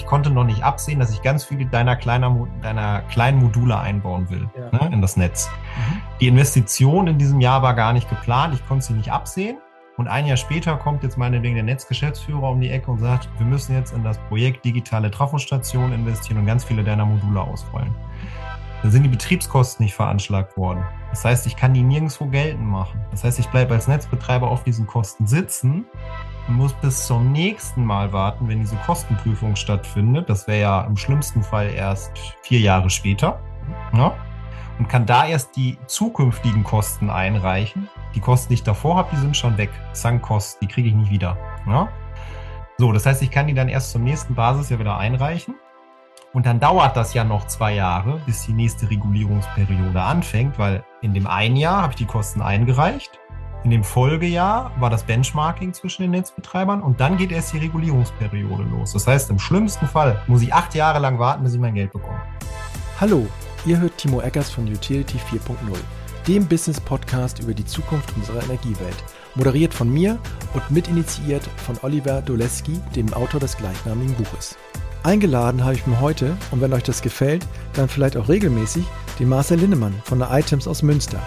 ich konnte noch nicht absehen, dass ich ganz viele deiner, kleiner, deiner kleinen Module einbauen will ja. ne, in das Netz. Mhm. Die Investition in diesem Jahr war gar nicht geplant, ich konnte sie nicht absehen. Und ein Jahr später kommt jetzt meinetwegen der Netzgeschäftsführer um die Ecke und sagt, wir müssen jetzt in das Projekt digitale Trafostation investieren und ganz viele deiner Module ausrollen. Dann sind die Betriebskosten nicht veranschlagt worden. Das heißt, ich kann die nirgendwo geltend machen. Das heißt, ich bleibe als Netzbetreiber auf diesen Kosten sitzen muss bis zum nächsten Mal warten, wenn diese Kostenprüfung stattfindet. Das wäre ja im schlimmsten Fall erst vier Jahre später. Ja? Und kann da erst die zukünftigen Kosten einreichen die Kosten, die ich davor habe, die sind schon weg. Sankkosten, die kriege ich nicht wieder. Ja? So, das heißt, ich kann die dann erst zum nächsten Basisjahr wieder einreichen. Und dann dauert das ja noch zwei Jahre, bis die nächste Regulierungsperiode anfängt, weil in dem einen Jahr habe ich die Kosten eingereicht. In dem Folgejahr war das Benchmarking zwischen den Netzbetreibern und dann geht erst die Regulierungsperiode los. Das heißt, im schlimmsten Fall muss ich acht Jahre lang warten, bis ich mein Geld bekomme. Hallo, ihr hört Timo Eckers von Utility 4.0 dem Business-Podcast über die Zukunft unserer Energiewelt. Moderiert von mir und mitinitiiert von Oliver Doleski, dem Autor des gleichnamigen Buches. Eingeladen habe ich mir heute, und wenn euch das gefällt, dann vielleicht auch regelmäßig, den Marcel Linnemann von der Items aus Münster.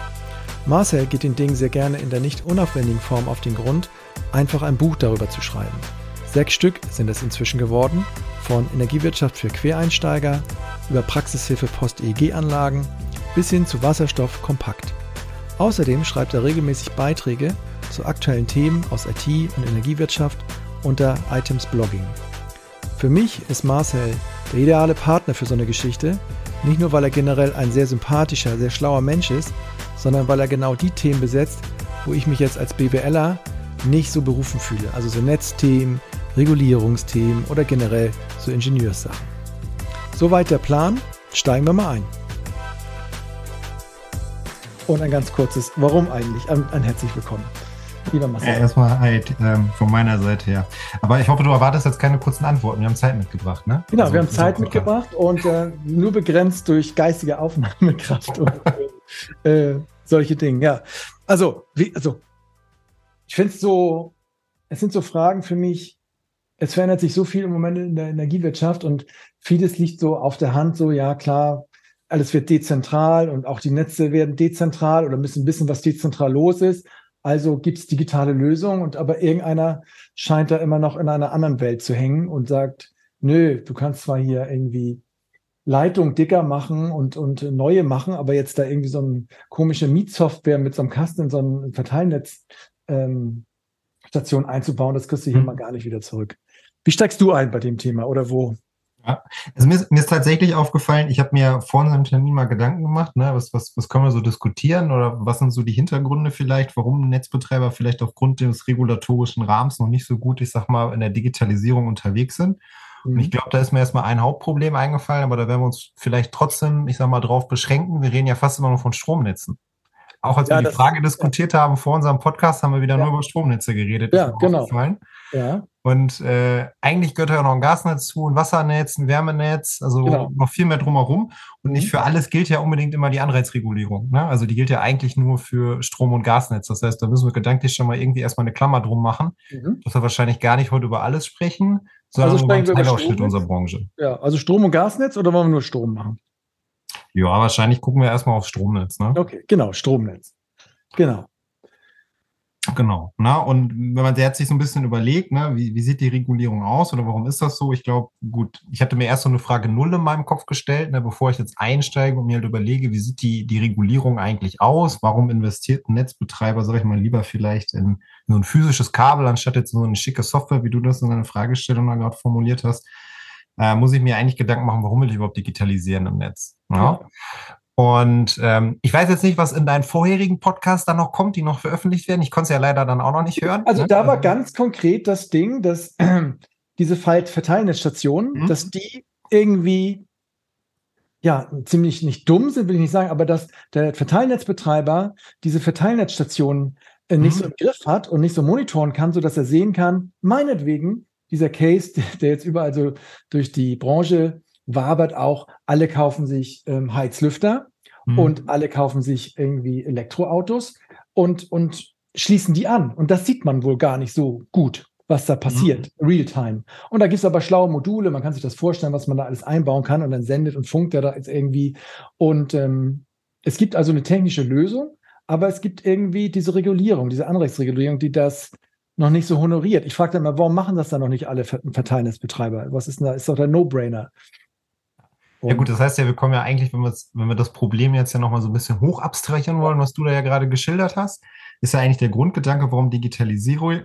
Marcel geht den Dingen sehr gerne in der nicht unaufwendigen Form auf den Grund, einfach ein Buch darüber zu schreiben. Sechs Stück sind es inzwischen geworden, von Energiewirtschaft für Quereinsteiger über Praxishilfe Post-EEG-Anlagen bis hin zu Wasserstoff kompakt. Außerdem schreibt er regelmäßig Beiträge zu aktuellen Themen aus IT und Energiewirtschaft unter Items Blogging. Für mich ist Marcel der ideale Partner für so eine Geschichte, nicht nur weil er generell ein sehr sympathischer, sehr schlauer Mensch ist, sondern weil er genau die Themen besetzt, wo ich mich jetzt als BWLer nicht so berufen fühle. Also so Netzthemen, Regulierungsthemen oder generell so Ingenieurssachen. Soweit der Plan, steigen wir mal ein. Und ein ganz kurzes Warum eigentlich? Ein, ein herzlich willkommen. Lieber Marcel. Ja, erstmal halt ähm, von meiner Seite her. Aber ich hoffe, du erwartest jetzt keine kurzen Antworten. Wir haben Zeit mitgebracht, ne? Genau, also, wir haben Zeit mitgebracht und äh, nur begrenzt durch geistige Aufnahmekraft und äh, solche Dinge. Ja, also, wie, also ich finde es so, es sind so Fragen für mich, es verändert sich so viel im Moment in der Energiewirtschaft und vieles liegt so auf der Hand, so ja klar, alles wird dezentral und auch die Netze werden dezentral oder müssen wissen, was dezentral los ist. Also gibt es digitale Lösungen und aber irgendeiner scheint da immer noch in einer anderen Welt zu hängen und sagt, nö, du kannst zwar hier irgendwie Leitung dicker machen und, und neue machen, aber jetzt da irgendwie so eine komische Mietsoftware mit so einem Kasten in so ein Verteilnetz ähm, Station einzubauen, das kriegst du hier hm. mal gar nicht wieder zurück. Wie steigst du ein bei dem Thema oder wo ja. Also mir, ist, mir ist tatsächlich aufgefallen, ich habe mir vor unserem Termin mal Gedanken gemacht, ne, was, was, was können wir so diskutieren oder was sind so die Hintergründe vielleicht, warum Netzbetreiber vielleicht aufgrund des regulatorischen Rahmens noch nicht so gut, ich sag mal, in der Digitalisierung unterwegs sind. Mhm. Und ich glaube, da ist mir erstmal ein Hauptproblem eingefallen, aber da werden wir uns vielleicht trotzdem, ich sag mal, drauf beschränken. Wir reden ja fast immer nur von Stromnetzen. Auch als ja, wir die Frage diskutiert ja. haben vor unserem Podcast, haben wir wieder ja. nur über Stromnetze geredet. Ja, genau. Ja. Und äh, eigentlich gehört ja noch ein Gasnetz zu, ein Wassernetz, ein Wärmenetz, also genau. noch viel mehr drumherum. Und nicht mhm. für alles gilt ja unbedingt immer die Anreizregulierung. Ne? Also die gilt ja eigentlich nur für Strom- und Gasnetz. Das heißt, da müssen wir gedanklich schon mal irgendwie erstmal eine Klammer drum machen, mhm. dass wir wahrscheinlich gar nicht heute über alles sprechen, sondern also über einen Teilausschnitt unserer Branche. Ja, also Strom- und Gasnetz oder wollen wir nur Strom machen? Ja, wahrscheinlich gucken wir erstmal aufs Stromnetz. Ne? Okay, genau, Stromnetz. Genau. Genau. Na, und wenn man jetzt sich so ein bisschen überlegt, ne, wie, wie sieht die Regulierung aus oder warum ist das so? Ich glaube, gut, ich hatte mir erst so eine Frage Null in meinem Kopf gestellt, ne, bevor ich jetzt einsteige und mir halt überlege, wie sieht die, die Regulierung eigentlich aus? Warum investiert ein Netzbetreiber, sage ich mal, lieber vielleicht in, so ein physisches Kabel, anstatt jetzt so eine schicke Software, wie du das in deiner Fragestellung gerade formuliert hast? Äh, muss ich mir eigentlich Gedanken machen, warum will ich überhaupt digitalisieren im Netz? Ja? Und ähm, ich weiß jetzt nicht, was in deinen vorherigen Podcast dann noch kommt, die noch veröffentlicht werden. Ich konnte es ja leider dann auch noch nicht hören. Also ne? da war also ganz konkret das Ding, dass äh, diese Verteilnetzstationen, mhm. dass die irgendwie ja ziemlich nicht dumm sind, will ich nicht sagen, aber dass der Verteilnetzbetreiber diese Verteilnetzstationen äh, nicht mhm. so im Griff hat und nicht so monitoren kann, sodass er sehen kann, meinetwegen dieser Case, der jetzt überall so durch die Branche wabert auch, alle kaufen sich ähm, Heizlüfter mhm. und alle kaufen sich irgendwie Elektroautos und, und schließen die an. Und das sieht man wohl gar nicht so gut. was da passiert, mhm. real-time. Und da gibt es aber schlaue Module, man kann sich das vorstellen, was man da alles einbauen kann und dann sendet und funkt er da jetzt irgendwie. Und ähm, es gibt also eine technische Lösung, aber es gibt irgendwie diese Regulierung, diese Anrechtsregulierung, die das noch nicht so honoriert. Ich frage dann mal, warum machen das dann noch nicht alle Verteilnetzbetreiber? Was ist denn da? Ist doch der No-Brainer. Ja gut, das heißt ja, wir kommen ja eigentlich, wenn, wenn wir das Problem jetzt ja nochmal so ein bisschen hoch abstrahieren wollen, was du da ja gerade geschildert hast, ist ja eigentlich der Grundgedanke, warum digitalisiere,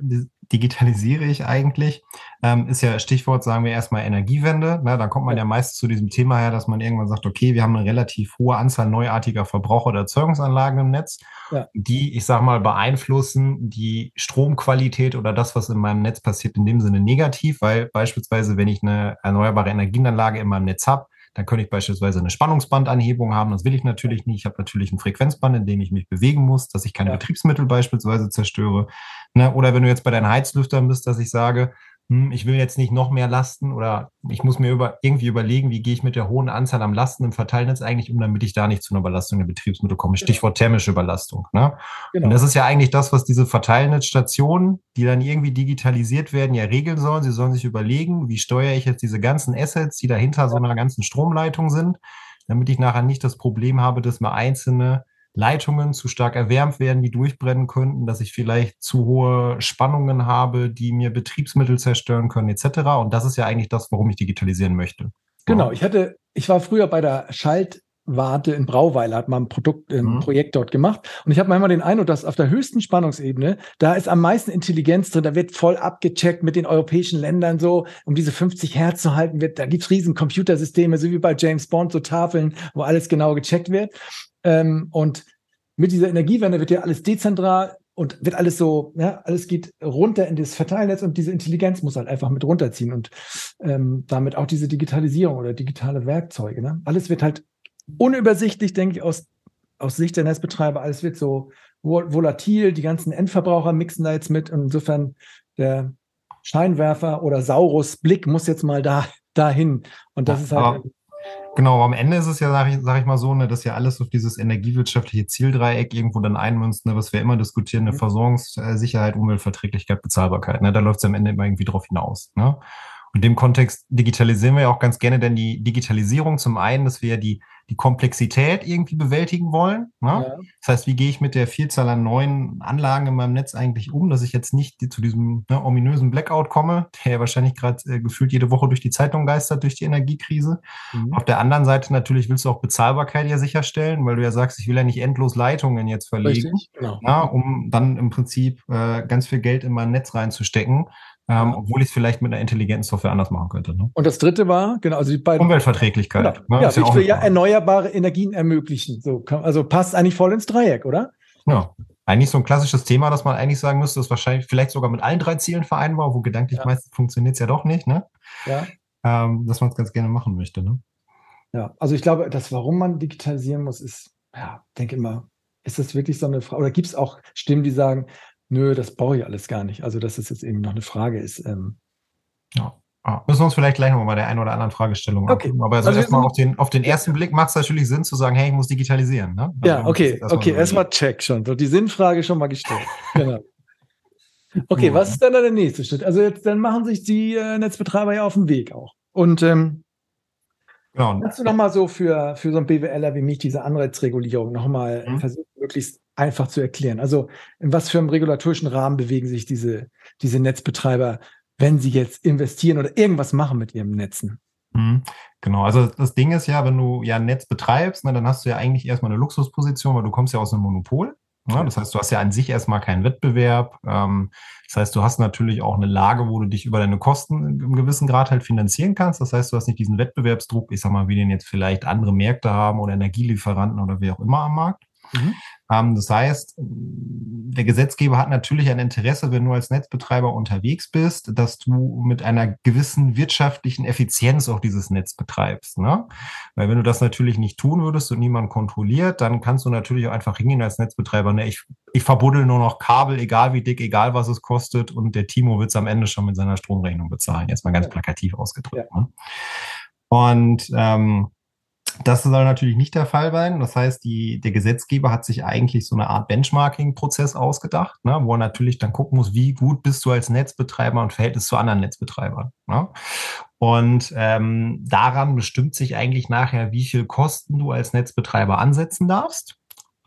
digitalisiere ich eigentlich, ähm, ist ja Stichwort, sagen wir erstmal Energiewende. Na, da kommt man ja. ja meist zu diesem Thema her, dass man irgendwann sagt, okay, wir haben eine relativ hohe Anzahl neuartiger Verbraucher- oder Erzeugungsanlagen im Netz, ja. die, ich sag mal, beeinflussen die Stromqualität oder das, was in meinem Netz passiert, in dem Sinne negativ, weil beispielsweise, wenn ich eine erneuerbare Energienanlage in meinem Netz habe, dann könnte ich beispielsweise eine Spannungsbandanhebung haben. Das will ich natürlich nicht. Ich habe natürlich ein Frequenzband, in dem ich mich bewegen muss, dass ich keine ja. Betriebsmittel beispielsweise zerstöre. Ne? Oder wenn du jetzt bei deinen Heizlüftern bist, dass ich sage, hm, ich will jetzt nicht noch mehr Lasten oder ich muss mir über, irgendwie überlegen, wie gehe ich mit der hohen Anzahl am Lasten im Verteilnetz eigentlich um, damit ich da nicht zu einer Überlastung der Betriebsmittel komme. Genau. Stichwort thermische Überlastung. Ne? Genau. Und das ist ja eigentlich das, was diese Verteilnetzstationen, die dann irgendwie digitalisiert werden, ja regeln sollen. Sie sollen sich überlegen, wie steuere ich jetzt diese ganzen Assets, die dahinter so einer ganzen Stromleitung sind, damit ich nachher nicht das Problem habe, dass mir einzelne Leitungen zu stark erwärmt werden, die durchbrennen könnten, dass ich vielleicht zu hohe Spannungen habe, die mir Betriebsmittel zerstören können, etc. Und das ist ja eigentlich das, warum ich digitalisieren möchte. Genau, ich hatte, ich war früher bei der Schaltwarte in Brauweiler, hat mal ein Produkt, ein mhm. Projekt dort gemacht. Und ich habe manchmal den Eindruck, dass auf der höchsten Spannungsebene, da ist am meisten Intelligenz drin, da wird voll abgecheckt mit den europäischen Ländern so, um diese 50 Hertz zu halten wird. Da gibt es riesen Computersysteme, so wie bei James Bond, so Tafeln, wo alles genau gecheckt wird. Ähm, und mit dieser Energiewende wird ja alles dezentral und wird alles so, ja, alles geht runter in das Verteilnetz und diese Intelligenz muss halt einfach mit runterziehen und ähm, damit auch diese Digitalisierung oder digitale Werkzeuge. Ne? Alles wird halt unübersichtlich, denke ich, aus, aus Sicht der Netzbetreiber. Alles wird so volatil, die ganzen Endverbraucher mixen da jetzt mit. Und insofern der Scheinwerfer oder Saurus Blick muss jetzt mal da dahin. Und das ist halt. Genau, am Ende ist es ja, sage ich, sag ich mal so, ne, dass ja alles auf dieses energiewirtschaftliche Zieldreieck irgendwo dann einmünzt, ne, was wir immer diskutieren, eine mhm. Versorgungssicherheit, Umweltverträglichkeit, Bezahlbarkeit. Ne, da läuft es am Ende immer irgendwie drauf hinaus. Ne? Und in dem Kontext digitalisieren wir ja auch ganz gerne denn die Digitalisierung zum einen, dass wir ja die die Komplexität irgendwie bewältigen wollen. Ne? Ja. Das heißt, wie gehe ich mit der Vielzahl an neuen Anlagen in meinem Netz eigentlich um, dass ich jetzt nicht zu diesem ne, ominösen Blackout komme, der ja wahrscheinlich gerade äh, gefühlt jede Woche durch die Zeitung geistert, durch die Energiekrise. Mhm. Auf der anderen Seite natürlich willst du auch Bezahlbarkeit ja sicherstellen, weil du ja sagst, ich will ja nicht endlos Leitungen jetzt verlegen, genau. ja, um dann im Prinzip äh, ganz viel Geld in mein Netz reinzustecken ähm, obwohl ich es vielleicht mit einer intelligenten Software anders machen könnte. Ne? Und das dritte war, genau, also die beiden. Umweltverträglichkeit. Genau. Ne? Ja, ich will ja erneuerbare Energien ermöglichen. So, also passt eigentlich voll ins Dreieck, oder? Ja. Eigentlich so ein klassisches Thema, das man eigentlich sagen müsste, ist wahrscheinlich vielleicht sogar mit allen drei Zielen vereinbar, wo gedanklich ja. meistens funktioniert es ja doch nicht, ne? Ja. Ähm, dass man es ganz gerne machen möchte, ne? Ja, also ich glaube, das, warum man digitalisieren muss, ist, ja, denke immer, ist das wirklich so eine Frage? Oder gibt es auch Stimmen, die sagen, nö, das brauche ich alles gar nicht. Also, dass es jetzt eben noch eine Frage ist. Ähm, ja. Ah, müssen wir uns vielleicht gleich nochmal bei der einen oder anderen Fragestellung okay. angucken. Aber also, also erstmal auf den, auf den ersten Blick macht es natürlich Sinn zu sagen, hey, ich muss digitalisieren. Ne? Also ja, okay, erstmal okay, erstmal check schon. So die Sinnfrage schon mal gestellt. genau. Okay, was ist dann der nächste Schritt? Also jetzt, dann machen sich die äh, Netzbetreiber ja auf den Weg auch. Und ähm, genau. kannst du nochmal so für, für so ein BWLer wie mich diese Anreizregulierung nochmal mhm. versuchen, möglichst einfach zu erklären. Also in was für einem regulatorischen Rahmen bewegen sich diese, diese Netzbetreiber, wenn sie jetzt investieren oder irgendwas machen mit ihren Netzen? Mhm. Genau, also das Ding ist ja, wenn du ja ein Netz betreibst, ne, dann hast du ja eigentlich erstmal eine Luxusposition, weil du kommst ja aus einem Monopol. Ne? Das heißt, du hast ja an sich erstmal keinen Wettbewerb. Ähm, das heißt, du hast natürlich auch eine Lage, wo du dich über deine Kosten im gewissen Grad halt finanzieren kannst. Das heißt, du hast nicht diesen Wettbewerbsdruck, ich sag mal, wie den jetzt vielleicht andere Märkte haben oder Energielieferanten oder wer auch immer am Markt. Mhm. Das heißt, der Gesetzgeber hat natürlich ein Interesse, wenn du als Netzbetreiber unterwegs bist, dass du mit einer gewissen wirtschaftlichen Effizienz auch dieses Netz betreibst. Ne? Weil wenn du das natürlich nicht tun würdest und niemand kontrolliert, dann kannst du natürlich auch einfach hingehen als Netzbetreiber. Ne? Ich, ich verbuddel nur noch Kabel, egal wie dick, egal was es kostet und der Timo wird es am Ende schon mit seiner Stromrechnung bezahlen. Jetzt mal ganz plakativ ausgedrückt. Ja. Ne? Und ähm, Das soll natürlich nicht der Fall sein. Das heißt, die, der Gesetzgeber hat sich eigentlich so eine Art Benchmarking-Prozess ausgedacht, ne, wo er natürlich dann gucken muss, wie gut bist du als Netzbetreiber und Verhältnis zu anderen Netzbetreibern. Ne? Und ähm, daran bestimmt sich eigentlich nachher, wie viel Kosten du als Netzbetreiber ansetzen darfst,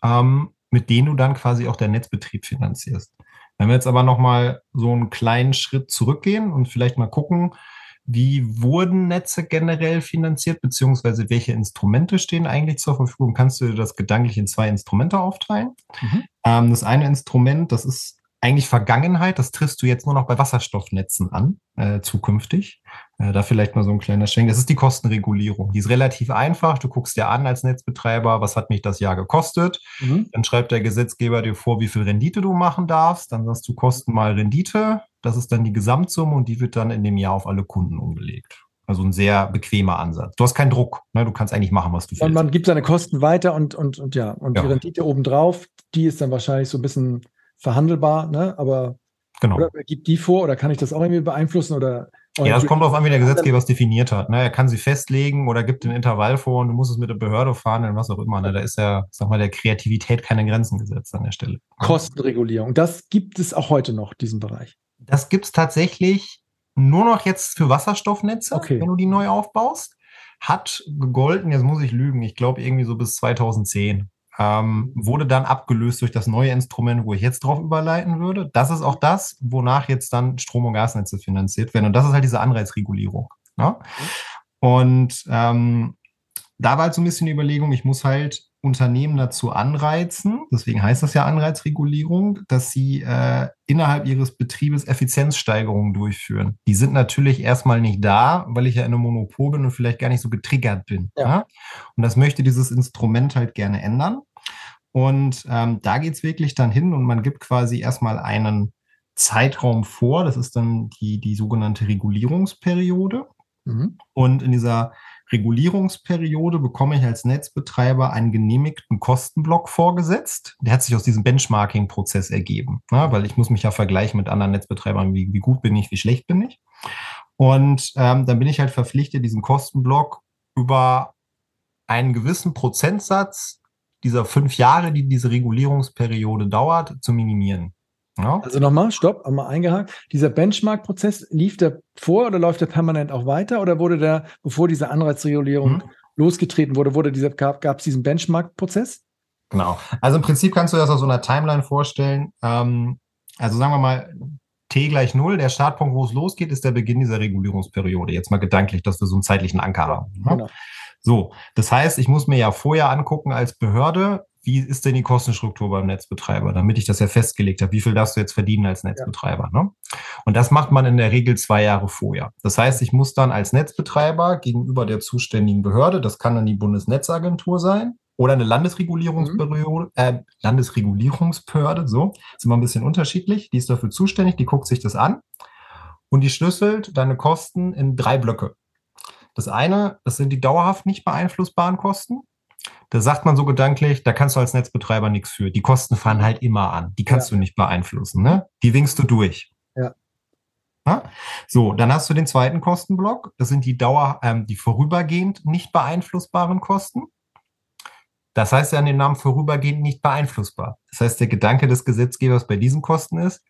ähm, mit denen du dann quasi auch deinen Netzbetrieb finanzierst. Wenn wir jetzt aber nochmal so einen kleinen Schritt zurückgehen und vielleicht mal gucken, wie wurden Netze generell finanziert, beziehungsweise welche Instrumente stehen eigentlich zur Verfügung? Kannst du dir das gedanklich in zwei Instrumente aufteilen? Mhm. Ähm, das eine Instrument, das ist eigentlich Vergangenheit, das triffst du jetzt nur noch bei Wasserstoffnetzen an, äh, zukünftig. Äh, da vielleicht mal so ein kleiner Schwenk. Das ist die Kostenregulierung. Die ist relativ einfach. Du guckst dir an als Netzbetreiber, was hat mich das Jahr gekostet. Mhm. Dann schreibt der Gesetzgeber dir vor, wie viel Rendite du machen darfst. Dann sagst du Kosten mal Rendite. Das ist dann die Gesamtsumme und die wird dann in dem Jahr auf alle Kunden umgelegt. Also ein sehr bequemer Ansatz. Du hast keinen Druck. Ne? Du kannst eigentlich machen, was du willst. Und man gibt seine Kosten weiter und, und, und ja, und ja. die Rendite obendrauf, die ist dann wahrscheinlich so ein bisschen verhandelbar, ne? aber genau. oder gibt die vor oder kann ich das auch irgendwie beeinflussen oder ja, es kommt darauf an, wie der Gesetzgeber es definiert hat. Ne? Er kann sie festlegen oder gibt den Intervall vor und du musst es mit der Behörde fahren und was auch immer. Ne? Da ist ja, sag mal, der Kreativität keine Grenzen gesetzt an der Stelle. Kostenregulierung, das gibt es auch heute noch, diesen Bereich. Das gibt es tatsächlich nur noch jetzt für Wasserstoffnetze, okay. wenn du die neu aufbaust. Hat gegolten, jetzt muss ich lügen, ich glaube irgendwie so bis 2010 ähm, wurde dann abgelöst durch das neue Instrument, wo ich jetzt drauf überleiten würde. Das ist auch das, wonach jetzt dann Strom- und Gasnetze finanziert werden. Und das ist halt diese Anreizregulierung. Ne? Und ähm, da war halt so ein bisschen die Überlegung, ich muss halt Unternehmen dazu anreizen, deswegen heißt das ja Anreizregulierung, dass sie äh, innerhalb ihres Betriebes Effizienzsteigerungen durchführen. Die sind natürlich erstmal nicht da, weil ich ja in einem Monopol bin und vielleicht gar nicht so getriggert bin. Ja. ja? Und das möchte dieses Instrument halt gerne ändern. Und ähm, da geht's wirklich dann hin und man gibt quasi erstmal einen Zeitraum vor. Das ist dann die, die sogenannte Regulierungsperiode. Mhm. Und in dieser Regulierungsperiode bekomme ich als Netzbetreiber einen genehmigten Kostenblock vorgesetzt. Der hat sich aus diesem Benchmarking-Prozess ergeben, ne? weil ich muss mich ja vergleichen mit anderen Netzbetreibern, wie, wie gut bin ich, wie schlecht bin ich. Und ähm, dann bin ich halt verpflichtet, diesen Kostenblock über einen gewissen Prozentsatz dieser fünf Jahre, die diese Regulierungsperiode dauert, zu minimieren. Ja. Also nochmal, stopp, einmal eingehakt. Dieser Benchmark-Prozess, lief der vor oder läuft der permanent auch weiter oder wurde der, bevor diese Anreizregulierung hm. losgetreten wurde, wurde dieser, gab es diesen Benchmark-Prozess? Genau. Also im Prinzip kannst du das auf so einer Timeline vorstellen. Ähm, also sagen wir mal, T gleich null, der Startpunkt, wo es losgeht, ist der Beginn dieser Regulierungsperiode. Jetzt mal gedanklich, dass wir so einen zeitlichen Anker haben. Ne? Genau. So, das heißt, ich muss mir ja vorher angucken als Behörde, wie ist denn die Kostenstruktur beim Netzbetreiber, damit ich das ja festgelegt habe, wie viel darfst du jetzt verdienen als Netzbetreiber. Ja. Ne? Und das macht man in der Regel zwei Jahre vorher. Das heißt, ich muss dann als Netzbetreiber gegenüber der zuständigen Behörde, das kann dann die Bundesnetzagentur sein, oder eine Landesregulierungsbehörde, mhm. äh, Landesregulierungsbehörde, so, ist immer ein bisschen unterschiedlich, die ist dafür zuständig, die guckt sich das an und die schlüsselt deine Kosten in drei Blöcke. Das eine, das sind die dauerhaft nicht beeinflussbaren Kosten. Da sagt man so gedanklich, da kannst du als Netzbetreiber nichts für. Die Kosten fahren halt immer an. Die kannst ja. du nicht beeinflussen. Ne? Die winkst du durch. Ja. ja. So, dann hast du den zweiten Kostenblock. Das sind die Dauer, ähm, die vorübergehend nicht beeinflussbaren Kosten. Das heißt ja an dem Namen vorübergehend nicht beeinflussbar. Das heißt, der Gedanke des Gesetzgebers bei diesen Kosten ist,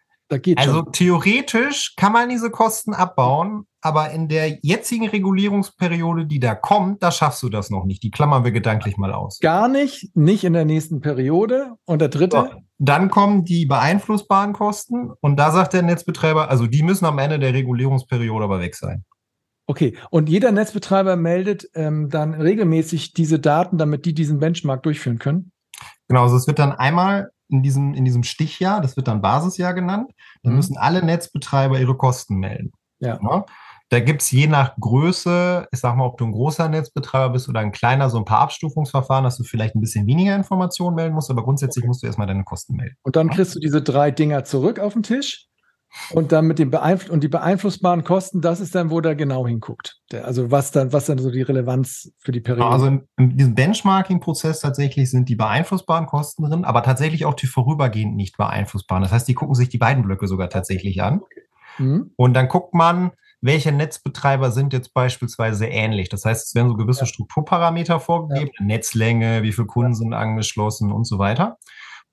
also schon. theoretisch kann man diese Kosten abbauen, aber in der jetzigen Regulierungsperiode, die da kommt, da schaffst du das noch nicht. Die klammern wir gedanklich mal aus. Gar nicht, nicht in der nächsten Periode. Und der dritte? So, dann kommen die beeinflussbaren Kosten und da sagt der Netzbetreiber, also die müssen am Ende der Regulierungsperiode aber weg sein. Okay, und jeder Netzbetreiber meldet ähm, dann regelmäßig diese Daten, damit die diesen Benchmark durchführen können? Genau, also es wird dann einmal in diesem, in diesem Stichjahr, das wird dann Basisjahr genannt, dann mhm. müssen alle Netzbetreiber ihre Kosten melden. Ja. ja? Da gibt es je nach Größe, ich sag mal, ob du ein großer Netzbetreiber bist oder ein kleiner, so ein paar Abstufungsverfahren, dass du vielleicht ein bisschen weniger Informationen melden musst, aber grundsätzlich okay. musst du erstmal deine Kosten melden. Und dann kriegst du diese drei Dinger zurück auf den Tisch. Und dann mit dem Beeinfluss und die beeinflussbaren Kosten, das ist dann, wo der genau hinguckt. Der, also was dann, was dann so die Relevanz für die Periode. Also in, in diesem Benchmarking-Prozess tatsächlich sind die beeinflussbaren Kosten drin, aber tatsächlich auch die vorübergehend nicht beeinflussbaren. Das heißt, die gucken sich die beiden Blöcke sogar tatsächlich an. Mhm. Und dann guckt man, welche Netzbetreiber sind jetzt beispielsweise ähnlich. Das heißt, es werden so gewisse ja. Strukturparameter vorgegeben, ja. Netzlänge, wie viele Kunden ja. sind angeschlossen und so weiter.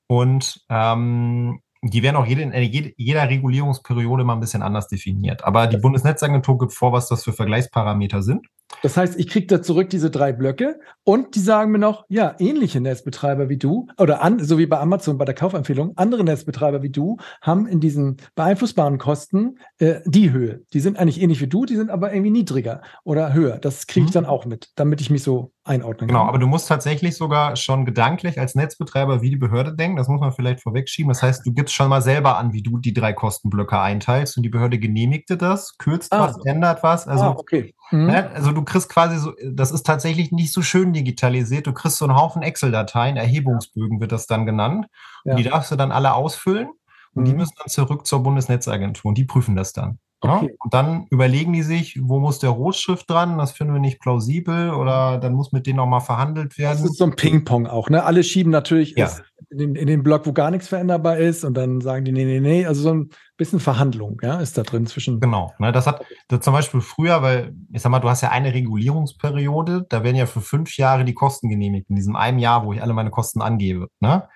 Und ähm, die werden auch jede, in jeder Regulierungsperiode mal ein bisschen anders definiert. Aber die Bundesnetzagentur gibt vor, was das für Vergleichsparameter sind. Das heißt, ich kriege da zurück diese drei Blöcke und die sagen mir noch, ja, ähnliche Netzbetreiber wie du oder an, so wie bei Amazon bei der Kaufempfehlung, andere Netzbetreiber wie du haben in diesen beeinflussbaren Kosten äh, die Höhe. Die sind eigentlich ähnlich wie du, die sind aber irgendwie niedriger oder höher. Das kriege ich mhm. dann auch mit, damit ich mich so einordnen genau, kann. Genau, aber du musst tatsächlich sogar schon gedanklich als Netzbetreiber wie die Behörde denken. Das muss man vielleicht vorwegschieben. Das heißt, du gibst schon mal selber an, wie du die drei Kostenblöcke einteilst und die Behörde genehmigte das, kürzt ah, was, ändert was. Also, ah, okay. Mhm. Ne, also du kriegst quasi so, das ist tatsächlich nicht so schön digitalisiert. Du kriegst so einen Haufen Excel-Dateien, Erhebungsbögen wird das dann genannt. Ja. Und die darfst du dann alle ausfüllen und mhm. die müssen dann zurück zur Bundesnetzagentur und die prüfen das dann. Okay. Ja? Und dann überlegen die sich, wo muss der Rotschrift dran? Das finden wir nicht plausibel oder dann muss mit denen nochmal verhandelt werden. Das ist so ein Ping-Pong auch, ne? Alle schieben natürlich ja. in, den, in, den, Block, wo gar nichts veränderbar ist und dann sagen die, nee, nee, nee. Also so ein bisschen Verhandlung, ja, ist da drin zwischen. Genau. Ne? Das hat das zum Beispiel früher, weil, ich sag mal, du hast ja eine Regulierungsperiode, da werden ja für fünf Jahre die Kosten genehmigt, in diesem einen Jahr, wo ich alle meine Kosten angebe. Ne?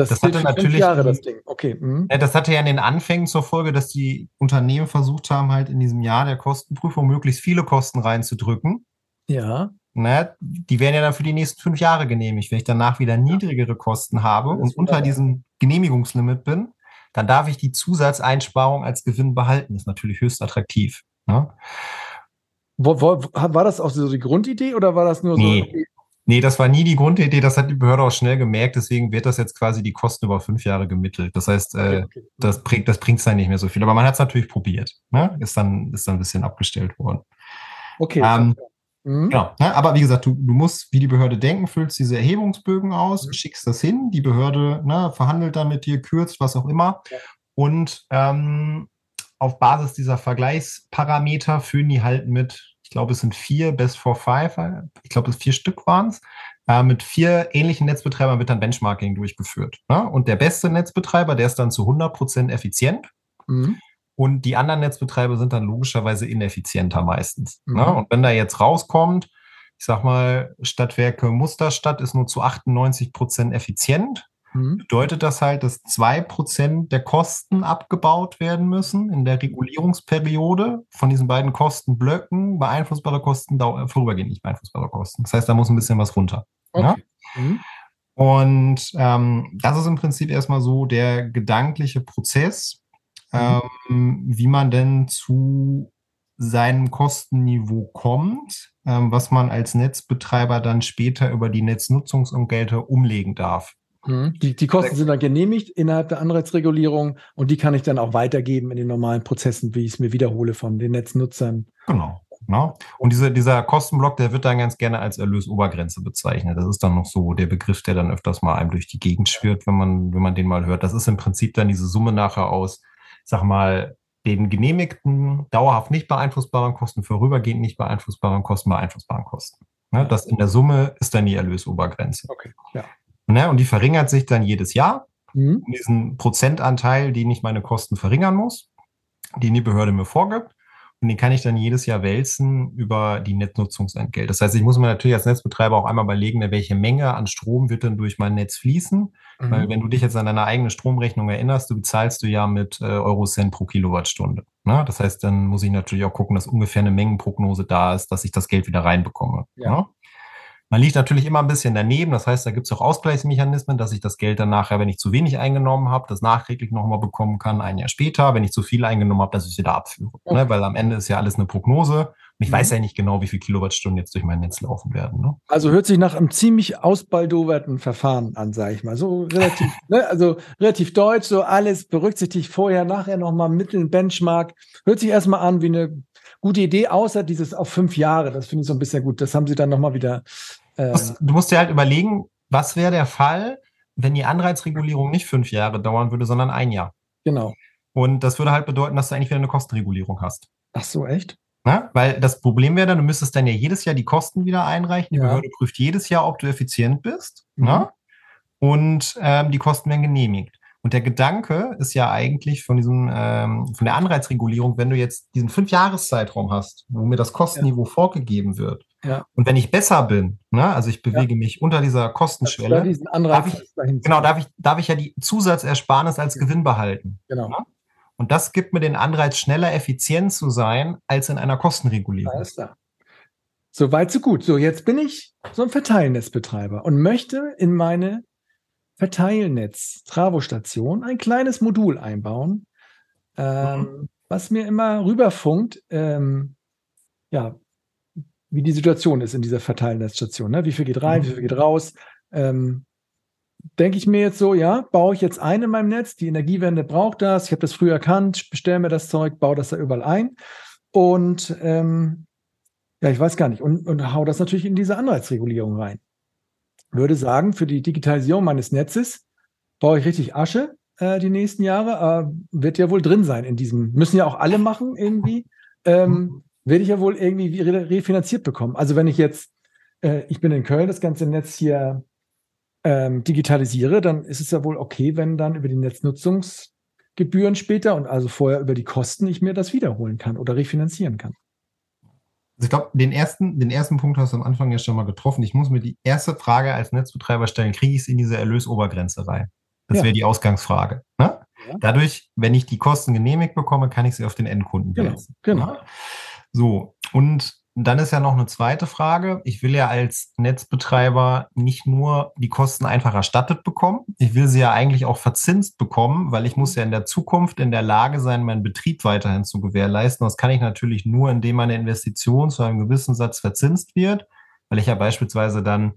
Das, das hatte natürlich Jahre, das Ding. Okay. Mhm. Das hatte ja in den Anfängen zur Folge, dass die Unternehmen versucht haben, halt in diesem Jahr der Kostenprüfung möglichst viele Kosten reinzudrücken. Ja. Ne, die werden ja dann für die nächsten fünf Jahre genehmigt. Wenn ich danach wieder niedrigere Kosten habe und unter diesem Genehmigungslimit bin, dann darf ich die Zusatzeinsparung als Gewinn behalten. Das ist natürlich höchst attraktiv. Ne? War das auch so die Grundidee oder war das nur nee. so? Nee, das war nie die Grundidee, das hat die Behörde auch schnell gemerkt, deswegen wird das jetzt quasi die Kosten über fünf Jahre gemittelt. Das heißt, okay, äh, okay. das bringt das bringt's dann nicht mehr so viel. Aber man hat es natürlich probiert. Ne? Ist, dann, ist dann ein bisschen abgestellt worden. Okay. Ähm, mhm. Genau. Ne? Aber wie gesagt, du, du musst, wie die Behörde denken, füllst diese Erhebungsbögen aus, mhm. schickst das hin, die Behörde ne, verhandelt dann mit dir, kürzt, was auch immer. Ja. Und ähm, auf Basis dieser Vergleichsparameter führen die halt mit ich glaube, es sind vier Best for Five, ich glaube, es vier Stück waren es. Äh, mit vier ähnlichen Netzbetreibern wird dann Benchmarking durchgeführt. Ne? Und der beste Netzbetreiber, der ist dann zu 100 Prozent effizient. Mhm. Und die anderen Netzbetreiber sind dann logischerweise ineffizienter meistens. Ne? Mhm. Ne? Und wenn da jetzt rauskommt, ich sag mal, Stadtwerke Musterstadt ist nur zu 98 Prozent effizient, Mhm. bedeutet das halt, dass zwei Prozent der Kosten abgebaut werden müssen in der Regulierungsperiode von diesen beiden Kostenblöcken, beeinflussbare Kosten, äh, vorübergehend nicht beeinflussbare Kosten. Das heißt, da muss ein bisschen was runter. Okay. Ja? Mhm. Und ähm, das ist im Prinzip erstmal so der gedankliche Prozess, mhm. ähm, wie man denn zu seinem Kostenniveau kommt, ähm, was man als Netzbetreiber dann später über die Netznutzungsentgelte umlegen darf. Mhm. Die, die Kosten sind dann genehmigt innerhalb der Anreizregulierung und die kann ich dann auch weitergeben in den normalen Prozessen, wie ich es mir wiederhole von den Netznutzern. Genau. Genau. Und diese, dieser Kostenblock, der wird dann ganz gerne als Erlösobergrenze bezeichnet. Das ist dann noch so der Begriff, der dann öfters mal einem durch die Gegend schwirrt, wenn man, wenn man den mal hört. Das ist im Prinzip dann diese Summe nachher aus, sag mal, den genehmigten, dauerhaft nicht beeinflussbaren Kosten, vorübergehend nicht beeinflussbaren Kosten, beeinflussbaren Kosten. Ne, das in der Summe ist dann die Erlösobergrenze. Okay, ja. Ne? Und die verringert sich dann jedes Jahr. Mhm. Diesen Prozentanteil, den ich meine Kosten verringern muss, den die Behörde mir vorgibt. Und den kann ich dann jedes Jahr wälzen über die Netznutzungsentgelt. Das heißt, ich muss mir natürlich als Netzbetreiber auch einmal überlegen, welche Menge an Strom wird denn durch mein Netz fließen. Mhm. Weil wenn du dich jetzt an deine eigene Stromrechnung erinnerst, du bezahlst du ja mit äh, Eurocent pro Kilowattstunde. Ne? Das heißt, dann muss ich natürlich auch gucken, dass ungefähr eine Mengenprognose da ist, dass ich das Geld wieder reinbekomme. Ja. Ne? Man liegt natürlich immer ein bisschen daneben. Das heißt, da gibt es auch Ausgleichsmechanismen, dass ich das Geld dann nachher, wenn ich zu wenig eingenommen habe, das nachträglich nochmal bekommen kann, ein Jahr später. Wenn ich zu viel eingenommen habe, dass ich es wieder abführe. Okay. Ne? Weil am Ende ist ja alles eine Prognose. Und ich mhm. weiß ja nicht genau, wie viele Kilowattstunden jetzt durch mein Netz laufen werden. Ne? Also hört sich nach einem ziemlich ausbaldoverten Verfahren an, sage ich mal. So relativ, ne? also relativ deutsch, so alles berücksichtigt vorher, nachher nochmal Mitteln, Benchmark. Hört sich erstmal an wie eine gute Idee, außer dieses auf fünf Jahre. Das finde ich so ein bisschen gut. Das haben sie dann nochmal wieder ähm, du musst dir halt überlegen, was wäre der Fall, wenn die Anreizregulierung nicht fünf Jahre dauern würde, sondern ein Jahr. Genau. Und das würde halt bedeuten, dass du eigentlich wieder eine Kostenregulierung hast. Ach so, echt? Na? Weil das Problem wäre dann, du müsstest dann ja jedes Jahr die Kosten wieder einreichen. Die ja. Behörde prüft jedes Jahr, ob du effizient bist. Mhm. Na? Und ähm, die Kosten werden genehmigt. Und der Gedanke ist ja eigentlich von diesem, ähm, von der Anreizregulierung, wenn du jetzt diesen Fünf-Jahres-Zeitraum hast, wo mir das Kostenniveau ja. vorgegeben wird. Ja. Und wenn ich besser bin, ne, also ich bewege ja. mich unter dieser Kostenschwelle, darf ich, genau, darf ich, darf ich ja die Zusatzersparnis als Gewinn behalten. Genau. Ne? Und das gibt mir den Anreiz, schneller effizient zu sein, als in einer Kostenregulierung. Alles klar. So weit, so gut. So, jetzt bin ich so ein Verteilnetzbetreiber und möchte in meine Verteilnetz, Travo-Station, ein kleines Modul einbauen, ähm, mhm. was mir immer rüberfunkt, ähm, ja, wie die Situation ist in dieser Verteilnetzstation. Ne? Wie viel geht rein, mhm. wie viel geht raus? Ähm, Denke ich mir jetzt so, ja, baue ich jetzt ein in meinem Netz, die Energiewende braucht das, ich habe das früher erkannt, bestelle mir das Zeug, baue das da überall ein und ähm, ja, ich weiß gar nicht, und, und hau das natürlich in diese Anreizregulierung rein würde sagen, für die Digitalisierung meines Netzes brauche ich richtig Asche äh, die nächsten Jahre. Äh, wird ja wohl drin sein in diesem, müssen ja auch alle machen irgendwie. Ähm, werde ich ja wohl irgendwie refinanziert bekommen. Also wenn ich jetzt, äh, ich bin in Köln, das ganze Netz hier ähm, digitalisiere, dann ist es ja wohl okay, wenn dann über die Netznutzungsgebühren später und also vorher über die Kosten ich mir das wiederholen kann oder refinanzieren kann. Also ich glaube, den ersten, den ersten Punkt hast du am Anfang ja schon mal getroffen. Ich muss mir die erste Frage als Netzbetreiber stellen, kriege ich es in diese Erlösobergrenze rein? Das ja. wäre die Ausgangsfrage. Ne? Ja. Dadurch, wenn ich die Kosten genehmigt bekomme, kann ich sie auf den Endkunden genau. Genau. So, und dann ist ja noch eine zweite Frage. Ich will ja als Netzbetreiber nicht nur die Kosten einfach erstattet bekommen, ich will sie ja eigentlich auch verzinst bekommen, weil ich muss ja in der Zukunft in der Lage sein, meinen Betrieb weiterhin zu gewährleisten. Das kann ich natürlich nur, indem meine Investition zu einem gewissen Satz verzinst wird, weil ich ja beispielsweise dann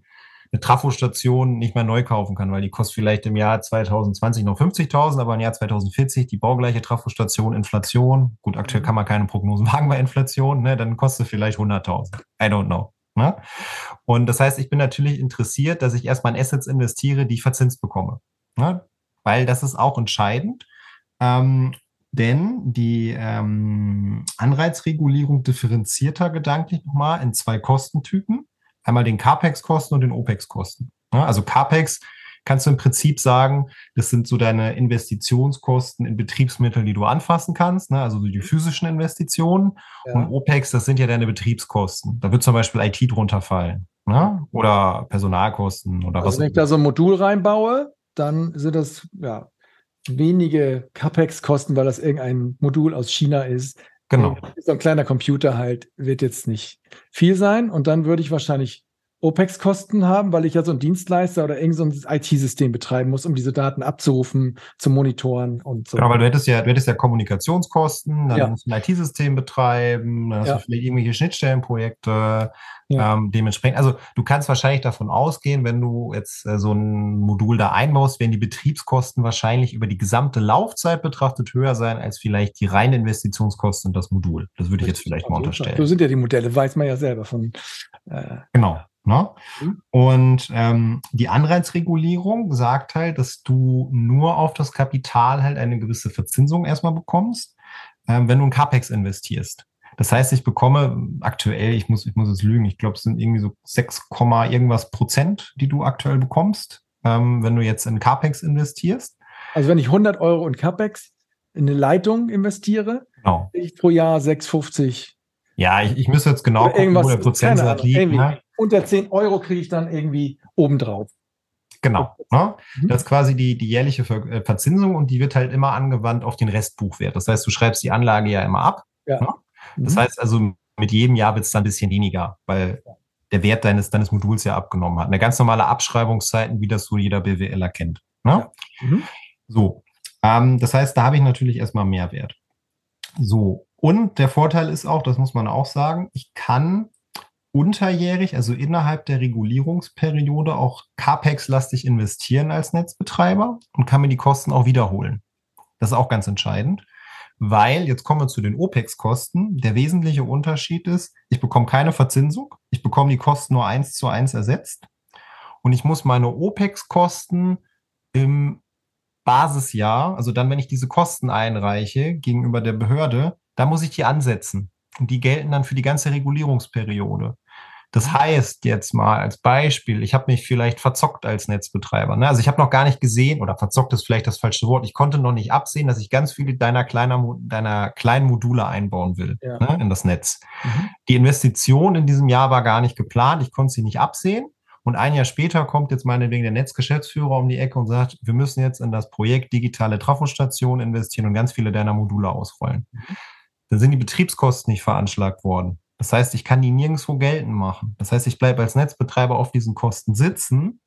eine Trafostation nicht mehr neu kaufen kann, weil die kostet vielleicht im Jahr 2020 noch 50.000, aber im Jahr 2040 die baugleiche Trafostation, Inflation, gut, aktuell mhm. kann man keine Prognosen wagen bei Inflation, ne, dann kostet vielleicht 100.000. I don't know. Ne? Und das heißt, ich bin natürlich interessiert, dass ich erstmal in Assets investiere, die ich verzinst bekomme. Ne? Weil das ist auch entscheidend. Ähm, denn die ähm, Anreizregulierung differenzierter gedanklich nochmal in zwei Kostentypen einmal den CAPEX-Kosten und den OPEX-Kosten. also CAPEX kannst du im Prinzip sagen, das sind so deine Investitionskosten in Betriebsmittel, die du anfassen kannst, ne? also die physischen Investitionen. Ja. Und OPEX, das sind ja deine Betriebskosten. Da wird zum Beispiel IT drunter fallen. Ne? Oder Personalkosten oder also was. Wenn ich da so ein Modul reinbaue, dann sind das ja wenige CAPEX-Kosten, weil das irgendein Modul aus China ist. Genau. So ein kleiner Computer halt wird jetzt nicht viel sein. Und dann würde ich wahrscheinlich OPEX-Kosten haben, weil ich ja so ein Dienstleister oder irgendein so IT-System betreiben muss, um diese Daten abzurufen, zu monitoren und so. Genau, weil du hättest ja, du hättest ja Kommunikationskosten, dann ja. musst du ein IT-System betreiben, dann hast ja. du vielleicht irgendwelche Schnittstellenprojekte, ja. ähm, dementsprechend. Also du kannst wahrscheinlich davon ausgehen, wenn du jetzt äh, so ein Modul da einbaust, werden die Betriebskosten wahrscheinlich über die gesamte Laufzeit betrachtet höher sein als vielleicht die reine Investitionskosten und das Modul. Das würde ich jetzt vielleicht mal unterstellen. So sind ja die Modelle, weiß man ja selber von. Äh, genau. Ne? Mhm. Und ähm, die Anreizregulierung sagt halt, dass du nur auf das Kapital halt eine gewisse Verzinsung erstmal bekommst, ähm, wenn du in CAPEX investierst. Das heißt, ich bekomme aktuell, ich muss, ich muss es lügen, ich glaube, es sind irgendwie so 6, irgendwas Prozent, die du aktuell bekommst, ähm, wenn du jetzt in CAPEX investierst. Also wenn ich 100 Euro in CAPEX in eine Leitung investiere, genau. ich pro Jahr 6,50. Ja, ich, ich müsste jetzt genau gucken, wo der Prozentsatz liegt. Ne? Unter 10 Euro kriege ich dann irgendwie obendrauf. Genau. Ne? Mhm. Das ist quasi die, die jährliche äh, Verzinsung und die wird halt immer angewandt auf den Restbuchwert. Das heißt, du schreibst die Anlage ja immer ab. Ja. Ne? Das mhm. heißt also, mit jedem Jahr wird es dann ein bisschen weniger, weil der Wert deines, deines Moduls ja abgenommen hat. Eine ganz normale Abschreibungszeiten, wie das so jeder BWLer kennt. Ne? Ja. Mhm. So. Ähm, das heißt, da habe ich natürlich erstmal Mehrwert. So. Und der Vorteil ist auch, das muss man auch sagen, ich kann unterjährig, also innerhalb der Regulierungsperiode, auch CAPEX-lastig investieren als Netzbetreiber und kann mir die Kosten auch wiederholen. Das ist auch ganz entscheidend, weil jetzt kommen wir zu den OPEX-Kosten. Der wesentliche Unterschied ist, ich bekomme keine Verzinsung, ich bekomme die Kosten nur eins zu eins ersetzt und ich muss meine OPEX-Kosten im Basisjahr, also dann, wenn ich diese Kosten einreiche gegenüber der Behörde, da muss ich die ansetzen. Und die gelten dann für die ganze Regulierungsperiode. Das heißt jetzt mal als Beispiel, ich habe mich vielleicht verzockt als Netzbetreiber. Ne? Also ich habe noch gar nicht gesehen, oder verzockt ist vielleicht das falsche Wort, ich konnte noch nicht absehen, dass ich ganz viele deiner, kleiner, deiner kleinen Module einbauen will ja. ne? in das Netz. Mhm. Die Investition in diesem Jahr war gar nicht geplant, ich konnte sie nicht absehen. Und ein Jahr später kommt jetzt meinetwegen der Netzgeschäftsführer um die Ecke und sagt, wir müssen jetzt in das Projekt digitale Trafostation investieren und ganz viele deiner Module ausrollen. Mhm. Dann sind die Betriebskosten nicht veranschlagt worden. Das heißt, ich kann die nirgendwo geltend machen. Das heißt, ich bleibe als Netzbetreiber auf diesen Kosten sitzen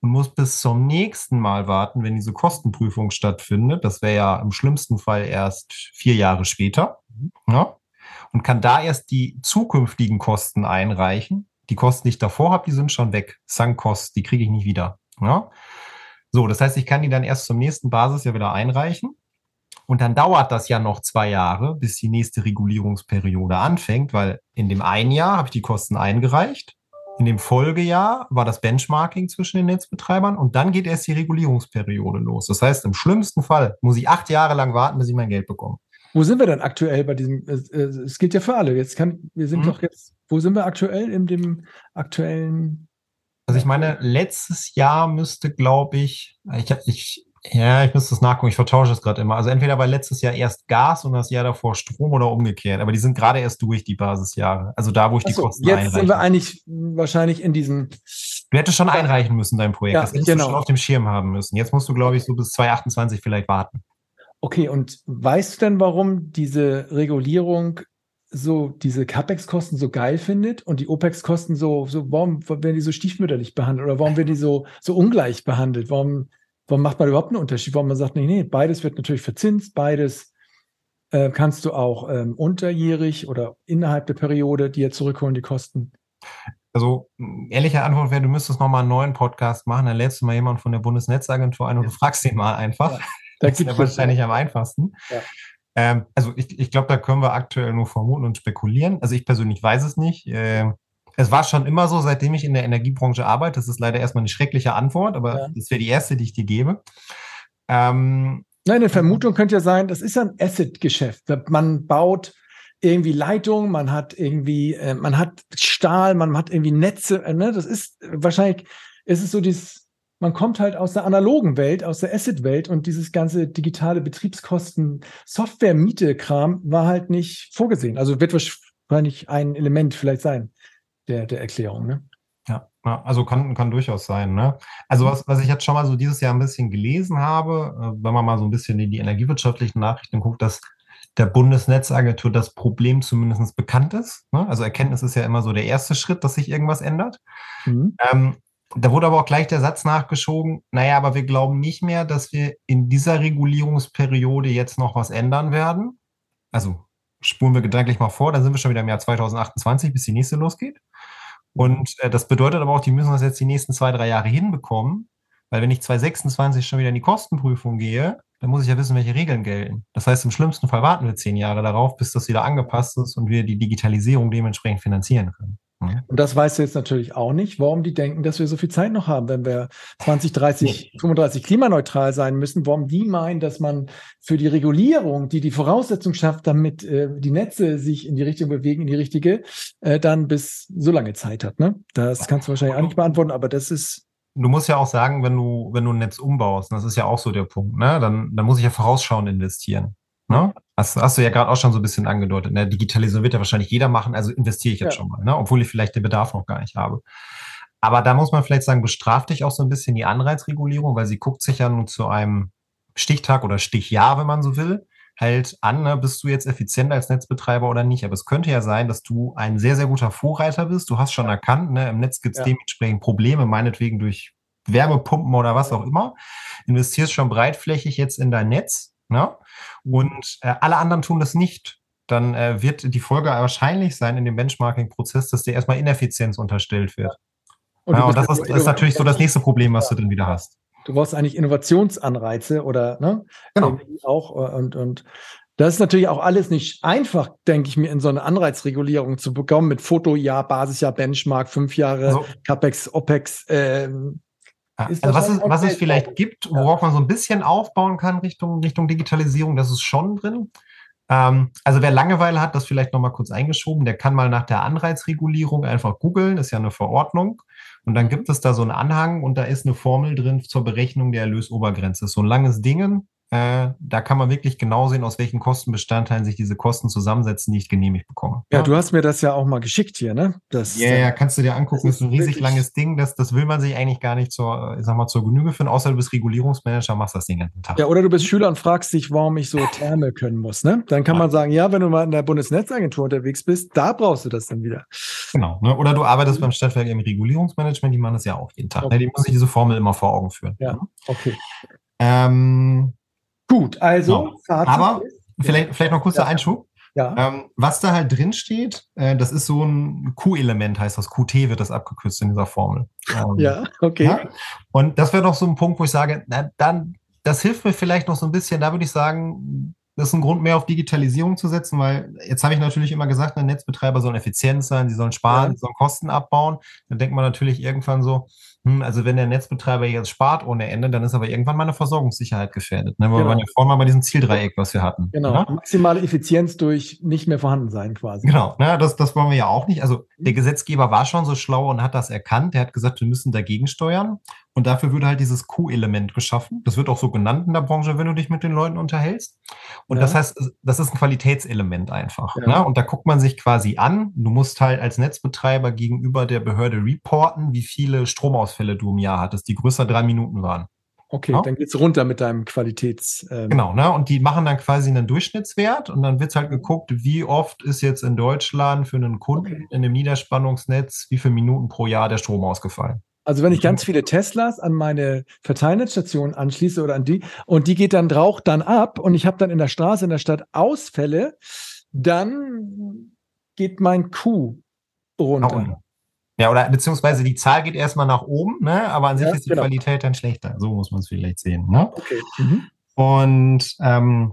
und muss bis zum nächsten Mal warten, wenn diese Kostenprüfung stattfindet. Das wäre ja im schlimmsten Fall erst vier Jahre später. Ja? Und kann da erst die zukünftigen Kosten einreichen. Die Kosten, die ich davor habe, die sind schon weg. Sunk-Costs, die kriege ich nicht wieder. Ja? So, das heißt, ich kann die dann erst zum nächsten Basisjahr wieder einreichen. Und dann dauert das ja noch zwei Jahre, bis die nächste Regulierungsperiode anfängt, weil in dem einen Jahr habe ich die Kosten eingereicht. In dem Folgejahr war das Benchmarking zwischen den Netzbetreibern und dann geht erst die Regulierungsperiode los. Das heißt, im schlimmsten Fall muss ich acht Jahre lang warten, bis ich mein Geld bekomme. Wo sind wir denn aktuell bei diesem? Es gilt ja für alle. Jetzt kann, wir sind mhm. doch jetzt, wo sind wir aktuell in dem aktuellen? Also ich meine, letztes Jahr müsste, glaube ich, ich, ich ja, ich muss das nachgucken. Ich vertausche es gerade immer. Also entweder war letztes Jahr erst Gas und das Jahr davor Strom oder umgekehrt. Aber die sind gerade erst durch, die Basisjahre. Also da, wo ich Achso, die Kosten jetzt einreiche. Jetzt sind wir eigentlich wahrscheinlich in diesen... Du hättest schon einreichen müssen, dein Projekt. Ja, das hättest genau. du schon auf dem Schirm haben müssen. Jetzt musst du, glaube ich, so bis 2028 vielleicht warten. Okay, und weißt du denn, warum diese Regulierung so diese CapEx-Kosten so geil findet und die OPEX-Kosten so, so, warum werden die so stiefmütterlich behandelt oder warum werden die so, so ungleich behandelt? Warum Warum macht man überhaupt einen Unterschied? Warum man sagt, nee, nee, beides wird natürlich verzinst, beides äh, kannst du auch ähm, unterjährig oder innerhalb der Periode dir zurückholen, die Kosten? Also ehrliche Antwort wäre, du müsstest nochmal einen neuen Podcast machen, dann lädst du mal jemanden von der Bundesnetzagentur ein und du fragst ihn mal einfach. Ja, da das ist ja wahrscheinlich am einfachsten. Ja. Ähm, also ich, ich glaube, da können wir aktuell nur vermuten und spekulieren. Also ich persönlich weiß es nicht. Ähm, es war schon immer so, seitdem ich in der Energiebranche arbeite. Das ist leider erstmal eine schreckliche Antwort, aber ja. das wäre die erste, die ich dir gebe. Ähm, Nein, eine Vermutung könnte ja sein, das ist ein Asset-Geschäft. Man baut irgendwie Leitungen, man hat irgendwie, äh, man hat Stahl, man hat irgendwie Netze. Äh, ne? Das ist wahrscheinlich, ist es so dieses, man kommt halt aus der analogen Welt, aus der Asset-Welt und dieses ganze digitale Betriebskosten, Software-Miete-Kram war halt nicht vorgesehen. Also wird wahrscheinlich ein Element vielleicht sein der, der Erklärung. Ne? Ja, also kann, kann durchaus sein. Ne? Also was, was ich jetzt schon mal so dieses Jahr ein bisschen gelesen habe, äh, wenn man mal so ein bisschen in die energiewirtschaftlichen Nachrichten guckt, dass der Bundesnetzagentur das Problem zumindest bekannt ist. Ne? Also Erkenntnis ist ja immer so der erste Schritt, dass sich irgendwas ändert. Mhm. Ähm, da wurde aber auch gleich der Satz nachgeschoben, naja, aber wir glauben nicht mehr, dass wir in dieser Regulierungsperiode jetzt noch was ändern werden. Also spulen wir gedanklich mal vor, dann sind wir schon wieder im Jahr 2028, bis die nächste losgeht. Und äh, das bedeutet aber auch, die müssen das jetzt die nächsten zwei, drei Jahre hinbekommen, weil wenn ich 2026 schon wieder in die Kostenprüfung gehe, dann muss ich ja wissen, welche Regeln gelten. Das heißt, im schlimmsten Fall warten wir zehn Jahre darauf, bis das wieder angepasst ist und wir die Digitalisierung dementsprechend finanzieren können. Mhm. Und das weißt du jetzt natürlich auch nicht, warum die denken, dass wir so viel Zeit noch haben, wenn wir 2030, 35 klimaneutral sein müssen, warum die meinen, dass man für die Regulierung, die die Voraussetzung schafft, damit äh, die Netze sich in die Richtung bewegen, in die richtige, äh, dann bis so lange Zeit hat. Ne? Das kannst du wahrscheinlich auch nicht beantworten, aber das ist du musst ja auch sagen, wenn du, wenn du ein Netz umbaust, das ist ja auch so der Punkt, ne? dann, dann muss ich ja vorausschauend investieren. Ne? Hast, hast du ja gerade auch schon so ein bisschen angedeutet. Ne? Digitalisierung wird ja wahrscheinlich jeder machen, also investiere ich jetzt ja. schon mal, ne? obwohl ich vielleicht den Bedarf noch gar nicht habe. Aber da muss man vielleicht sagen, bestraft dich auch so ein bisschen die Anreizregulierung, weil sie guckt sich ja nun zu einem Stichtag oder Stichjahr, wenn man so will, halt an, ne, bist du jetzt effizient als Netzbetreiber oder nicht. Aber es könnte ja sein, dass du ein sehr, sehr guter Vorreiter bist. Du hast schon erkannt, ne, im Netz gibt es ja. dementsprechend Probleme, meinetwegen durch Wärmepumpen oder was auch immer. Investierst schon breitflächig jetzt in dein Netz ne? und äh, alle anderen tun das nicht, dann äh, wird die Folge wahrscheinlich sein in dem Benchmarking-Prozess, dass dir erstmal Ineffizienz unterstellt wird. Und, ja, und das ist, ist, natürlich so das nächste Problem, was du dann wieder hast. Du brauchst eigentlich Innovationsanreize oder ne? Genau. Auch äh, und, und das ist natürlich auch alles nicht einfach, denke ich mir, in so eine Anreizregulierung zu bekommen mit Fotojahr, Basisjahr, Benchmark, fünf Jahre, also, CapEx, OPEX. Ähm, also was, es, was es vielleicht gibt, worauf man so ein bisschen aufbauen kann Richtung, Richtung Digitalisierung, das ist schon drin. Ähm, also wer Langeweile hat, das vielleicht nochmal kurz eingeschoben, der kann mal nach der Anreizregulierung einfach googeln, ist ja eine Verordnung. Und dann gibt es da so einen Anhang und da ist eine Formel drin zur Berechnung der Erlösobergrenze. So ein langes Ding, äh, da kann man wirklich genau sehen, aus welchen Kostenbestandteilen sich diese Kosten zusammensetzen, die ich genehmigt bekomme. Ja, ja, du hast mir das ja auch mal geschickt hier, ne? Das, ja, ja, kannst du dir angucken. Das ist ein riesig langes Ding. Das, das will man sich eigentlich gar nicht zur, ich sag mal, zur Genüge führen, außer du bist Regulierungsmanager, machst das den ganzen Tag. Ja, oder du bist Schüler und fragst dich, warum ich so Therme können muss, ne? Dann kann ja. man sagen, ja, wenn du mal in der Bundesnetzagentur unterwegs bist, da brauchst du das dann wieder. Genau, ne? Oder du arbeitest beim Stadtwerk im Regulierungsmanagement, die machen das ja auch jeden Tag. Ne? Okay. Ne? Die muss ich diese Formel immer vor Augen führen. Ja, okay. Ähm, Gut, also. Ja. Aber vielleicht, vielleicht noch kurz ja. Einschub. Ja. Ähm, was da halt drin steht, äh, das ist so ein Q-Element, heißt das. QT wird das abgekürzt in dieser Formel. Ähm, ja, okay. Ja? Und das wäre doch so ein Punkt, wo ich sage, na, dann, das hilft mir vielleicht noch so ein bisschen. Da würde ich sagen, das ist ein Grund mehr auf Digitalisierung zu setzen, weil jetzt habe ich natürlich immer gesagt, ein Netzbetreiber sollen effizient sein, sie sollen sparen, ja. sie sollen Kosten abbauen. Dann denkt man natürlich irgendwann so, hm, also wenn der Netzbetreiber jetzt spart ohne Ende, dann ist aber irgendwann meine Versorgungssicherheit gefährdet. Ne? Genau. Wir waren ja vorhin mal bei diesem Zieldreieck, was wir hatten. Genau, ne? maximale Effizienz durch nicht mehr vorhanden sein quasi. Genau, ne? das, das wollen wir ja auch nicht. Also der Gesetzgeber war schon so schlau und hat das erkannt. Der hat gesagt, wir müssen dagegen steuern. Und dafür würde halt dieses Q-Element geschaffen. Das wird auch so genannt in der Branche, wenn du dich mit den Leuten unterhältst. Und ja. das heißt, das ist ein Qualitätselement einfach. Ja. Ne? Und da guckt man sich quasi an. Du musst halt als Netzbetreiber gegenüber der Behörde reporten, wie viele Stromausfälle du im Jahr hattest, die größer drei Minuten waren. Okay, ja? dann es runter mit deinem Qualitäts. Ähm genau, ne? Und die machen dann quasi einen Durchschnittswert und dann wird halt geguckt, wie oft ist jetzt in Deutschland für einen Kunden okay. in dem Niederspannungsnetz, wie viele Minuten pro Jahr der Strom ausgefallen. Also wenn ich ganz viele Teslas an meine Verteilnetzstation anschließe oder an die und die geht dann raucht dann ab und ich habe dann in der Straße in der Stadt Ausfälle, dann geht mein Q runter. Ja, oder beziehungsweise die Zahl geht erstmal nach oben, ne? aber an sich ja, ist die genau. Qualität dann schlechter. So muss man es vielleicht sehen. Ne? Okay. Mhm. Und ähm,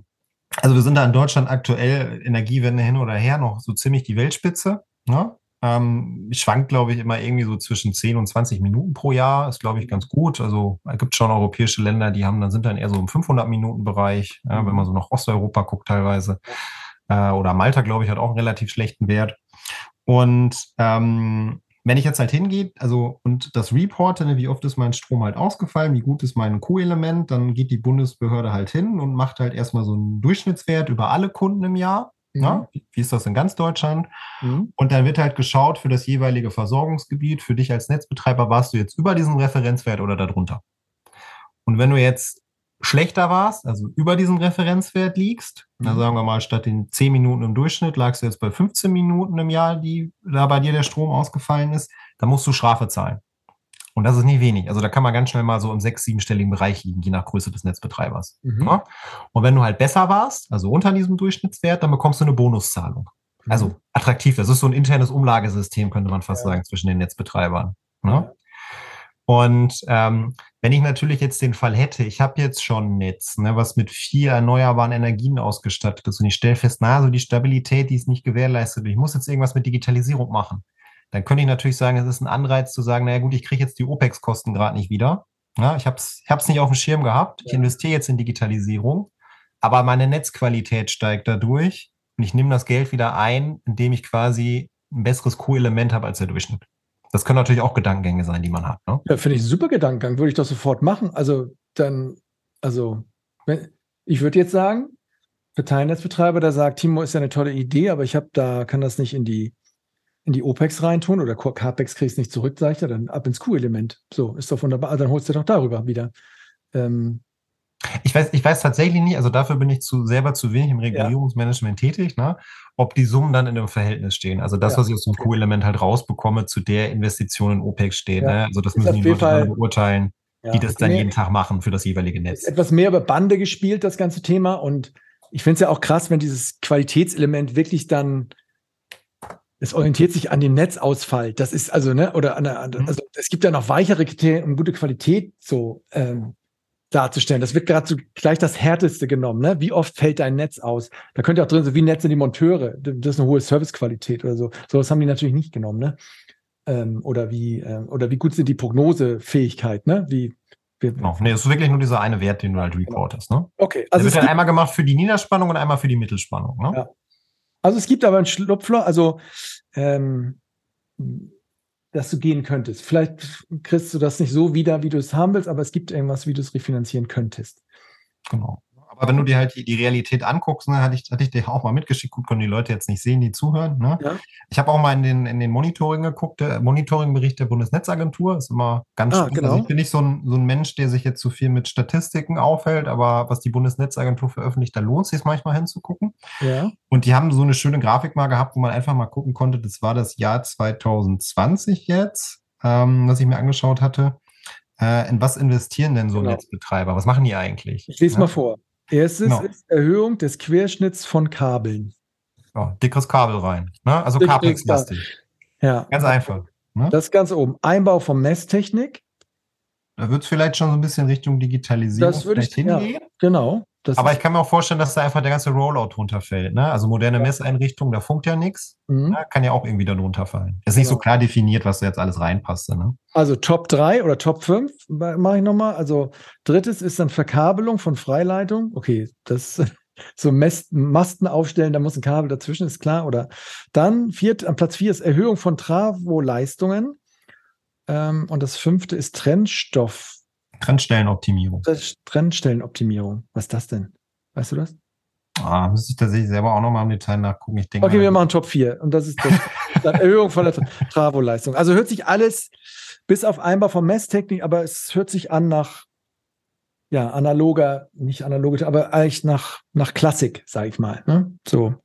also wir sind da in Deutschland aktuell Energiewende hin oder her noch so ziemlich die Weltspitze. Ne? Ähm, schwankt, glaube ich, immer irgendwie so zwischen 10 und 20 Minuten pro Jahr. Ist, glaube ich, ganz gut. Also es gibt schon europäische Länder, die haben dann sind dann eher so im 500 Minuten Bereich, ja, wenn man so nach Osteuropa guckt teilweise. Äh, oder Malta, glaube ich, hat auch einen relativ schlechten Wert. Und ähm, wenn ich jetzt halt hingehe, also und das reporte, ne, wie oft ist mein Strom halt ausgefallen, wie gut ist mein Q-Element, dann geht die Bundesbehörde halt hin und macht halt erstmal so einen Durchschnittswert über alle Kunden im Jahr. Mhm. Ja, wie ist das in ganz Deutschland? Mhm. Und dann wird halt geschaut für das jeweilige Versorgungsgebiet. Für dich als Netzbetreiber warst du jetzt über diesen Referenzwert oder darunter. Und wenn du jetzt schlechter warst, also über diesen Referenzwert liegst, mhm. dann sagen wir mal, statt den 10 Minuten im Durchschnitt lagst du jetzt bei 15 Minuten im Jahr, die da bei dir der Strom ausgefallen ist, dann musst du Strafe zahlen. Und das ist nicht wenig. Also da kann man ganz schnell mal so im sechs-, siebenstelligen Bereich liegen, je nach Größe des Netzbetreibers. Mhm. Ja? Und wenn du halt besser warst, also unter diesem Durchschnittswert, dann bekommst du eine Bonuszahlung. Mhm. Also attraktiv. Das ist so ein internes Umlagesystem, könnte man fast ja. sagen, zwischen den Netzbetreibern. Ja? Und ähm, wenn ich natürlich jetzt den Fall hätte, ich habe jetzt schon ein Netz, ne, was mit vier erneuerbaren Energien ausgestattet ist und ich stelle fest, na, so die Stabilität, die ist nicht gewährleistet. Ich muss jetzt irgendwas mit Digitalisierung machen dann könnte ich natürlich sagen, es ist ein Anreiz zu sagen, naja gut, ich kriege jetzt die OPEX-Kosten gerade nicht wieder. Ja, ich habe es ich nicht auf dem Schirm gehabt. Ich investiere jetzt in Digitalisierung, aber meine Netzqualität steigt dadurch und ich nehme das Geld wieder ein, indem ich quasi ein besseres Q-Element habe als der Durchschnitt. Das können natürlich auch Gedankengänge sein, die man hat. Ne? Ja, finde ich super Gedankengang, würde ich doch sofort machen. Also dann, also, wenn, ich würde jetzt sagen, Verteilnetzbetreiber, der sagt, Timo ist ja eine tolle Idee, aber ich habe da, kann das nicht in die in die OPEX reintun oder CAPEX kriegst nicht zurück, sag ich ja, dann ab ins Q-Element. So, ist doch wunderbar. Also dann holst du doch darüber wieder. Ähm, ich weiß, ich weiß tatsächlich nicht, also dafür bin ich zu, selber zu wenig im Regulierungsmanagement ja. tätig, ne, ob die Summen dann in einem Verhältnis stehen. Also das, ja. was ich aus dem Q-Element halt rausbekomme, zu der Investition in OPEX steht. Ja. Ne? Also das müssen die Leute dann beurteilen, die das dann jeden Tag machen für das jeweilige Netz. Etwas mehr über Bande gespielt, das ganze Thema. Und ich finde es ja auch krass, wenn dieses Qualitätselement wirklich dann es orientiert sich an dem Netzausfall. Das ist also, ne, oder an der, mhm. also es gibt ja noch weichere Kriterien, um gute Qualität so ähm, darzustellen. Das wird gerade so gleich das Härteste genommen, ne? Wie oft fällt dein Netz aus? Da könnte auch drin sein, wie Netze die Monteure. Das ist eine hohe Servicequalität oder so. Sowas haben die natürlich nicht genommen, ne? Ähm, oder wie, äh, oder wie gut sind die Prognosefähigkeit, ne? Wie, genau. Nee, es ist wirklich nur dieser eine Wert, den du halt genau. reportest. Ne? Okay. Also Der wird dann einmal gemacht für die Niederspannung und einmal für die Mittelspannung. Ne? Ja. Also es gibt aber ein Schlupfloch, also ähm, dass du gehen könntest. Vielleicht kriegst du das nicht so wieder, wie du es haben willst, aber es gibt irgendwas, wie du es refinanzieren könntest. Genau. Aber wenn du dir halt die, die Realität anguckst, ne, hatte ich, hatte ich dir auch mal mitgeschickt, gut, können die Leute jetzt nicht sehen, die zuhören. Ne? Ja. Ich habe auch mal in den, in den Monitoring geguckt, der Monitoringbericht der Bundesnetzagentur ist immer ganz ah, genau. Also ich bin nicht so ein, so ein Mensch, der sich jetzt zu so viel mit Statistiken aufhält, aber was die Bundesnetzagentur veröffentlicht, da lohnt es sich manchmal hinzugucken. Ja. Und die haben so eine schöne Grafik mal gehabt, wo man einfach mal gucken konnte, das war das Jahr 2020 jetzt, ähm, was ich mir angeschaut hatte. Äh, in was investieren denn so genau. Netzbetreiber? Was machen die eigentlich? Ich lese ja? mal vor. Erstes genau. ist Erhöhung des Querschnitts von Kabeln. Ja, dickes Kabel rein. Ne? Also Capex-lastig. Ja. Ganz einfach. Ne? Das ganz oben. Einbau von Messtechnik. Da wird es vielleicht schon so ein bisschen Richtung Digitalisierung das würde ich, hingehen. Ja, genau. Das Aber ich kann mir auch vorstellen, dass da einfach der ganze Rollout runterfällt. Ne? Also moderne ja. Messeinrichtungen, da funkt ja nichts. Mhm. Ja, kann ja auch irgendwie darunter fallen. Ist genau. nicht so genau. klar definiert, was da jetzt alles reinpasst. Ne? Also Top 3 oder Top 5 mache ich nochmal. Also drittes ist dann Verkabelung von Freileitung. Okay, das so Masten aufstellen, da muss ein Kabel dazwischen, ist klar. Oder dann viert, an Platz 4 ist Erhöhung von Travo-Leistungen. Ähm, und das fünfte ist Trennstoff Trendstellenoptimierung. Trendstellenoptimierung. Was ist das denn? Weißt du das? Ah, müsste ich tatsächlich selber auch nochmal im Detail nachgucken. Ich denke, okay, wir machen Top 4 und das ist das, Erhöhung von der Travo-Leistung. Also hört sich alles bis auf Einbau von Messtechnik, aber es hört sich an nach ja, analoger, nicht analogisch, aber eigentlich nach, nach Klassik, sage ich mal. Ne? So.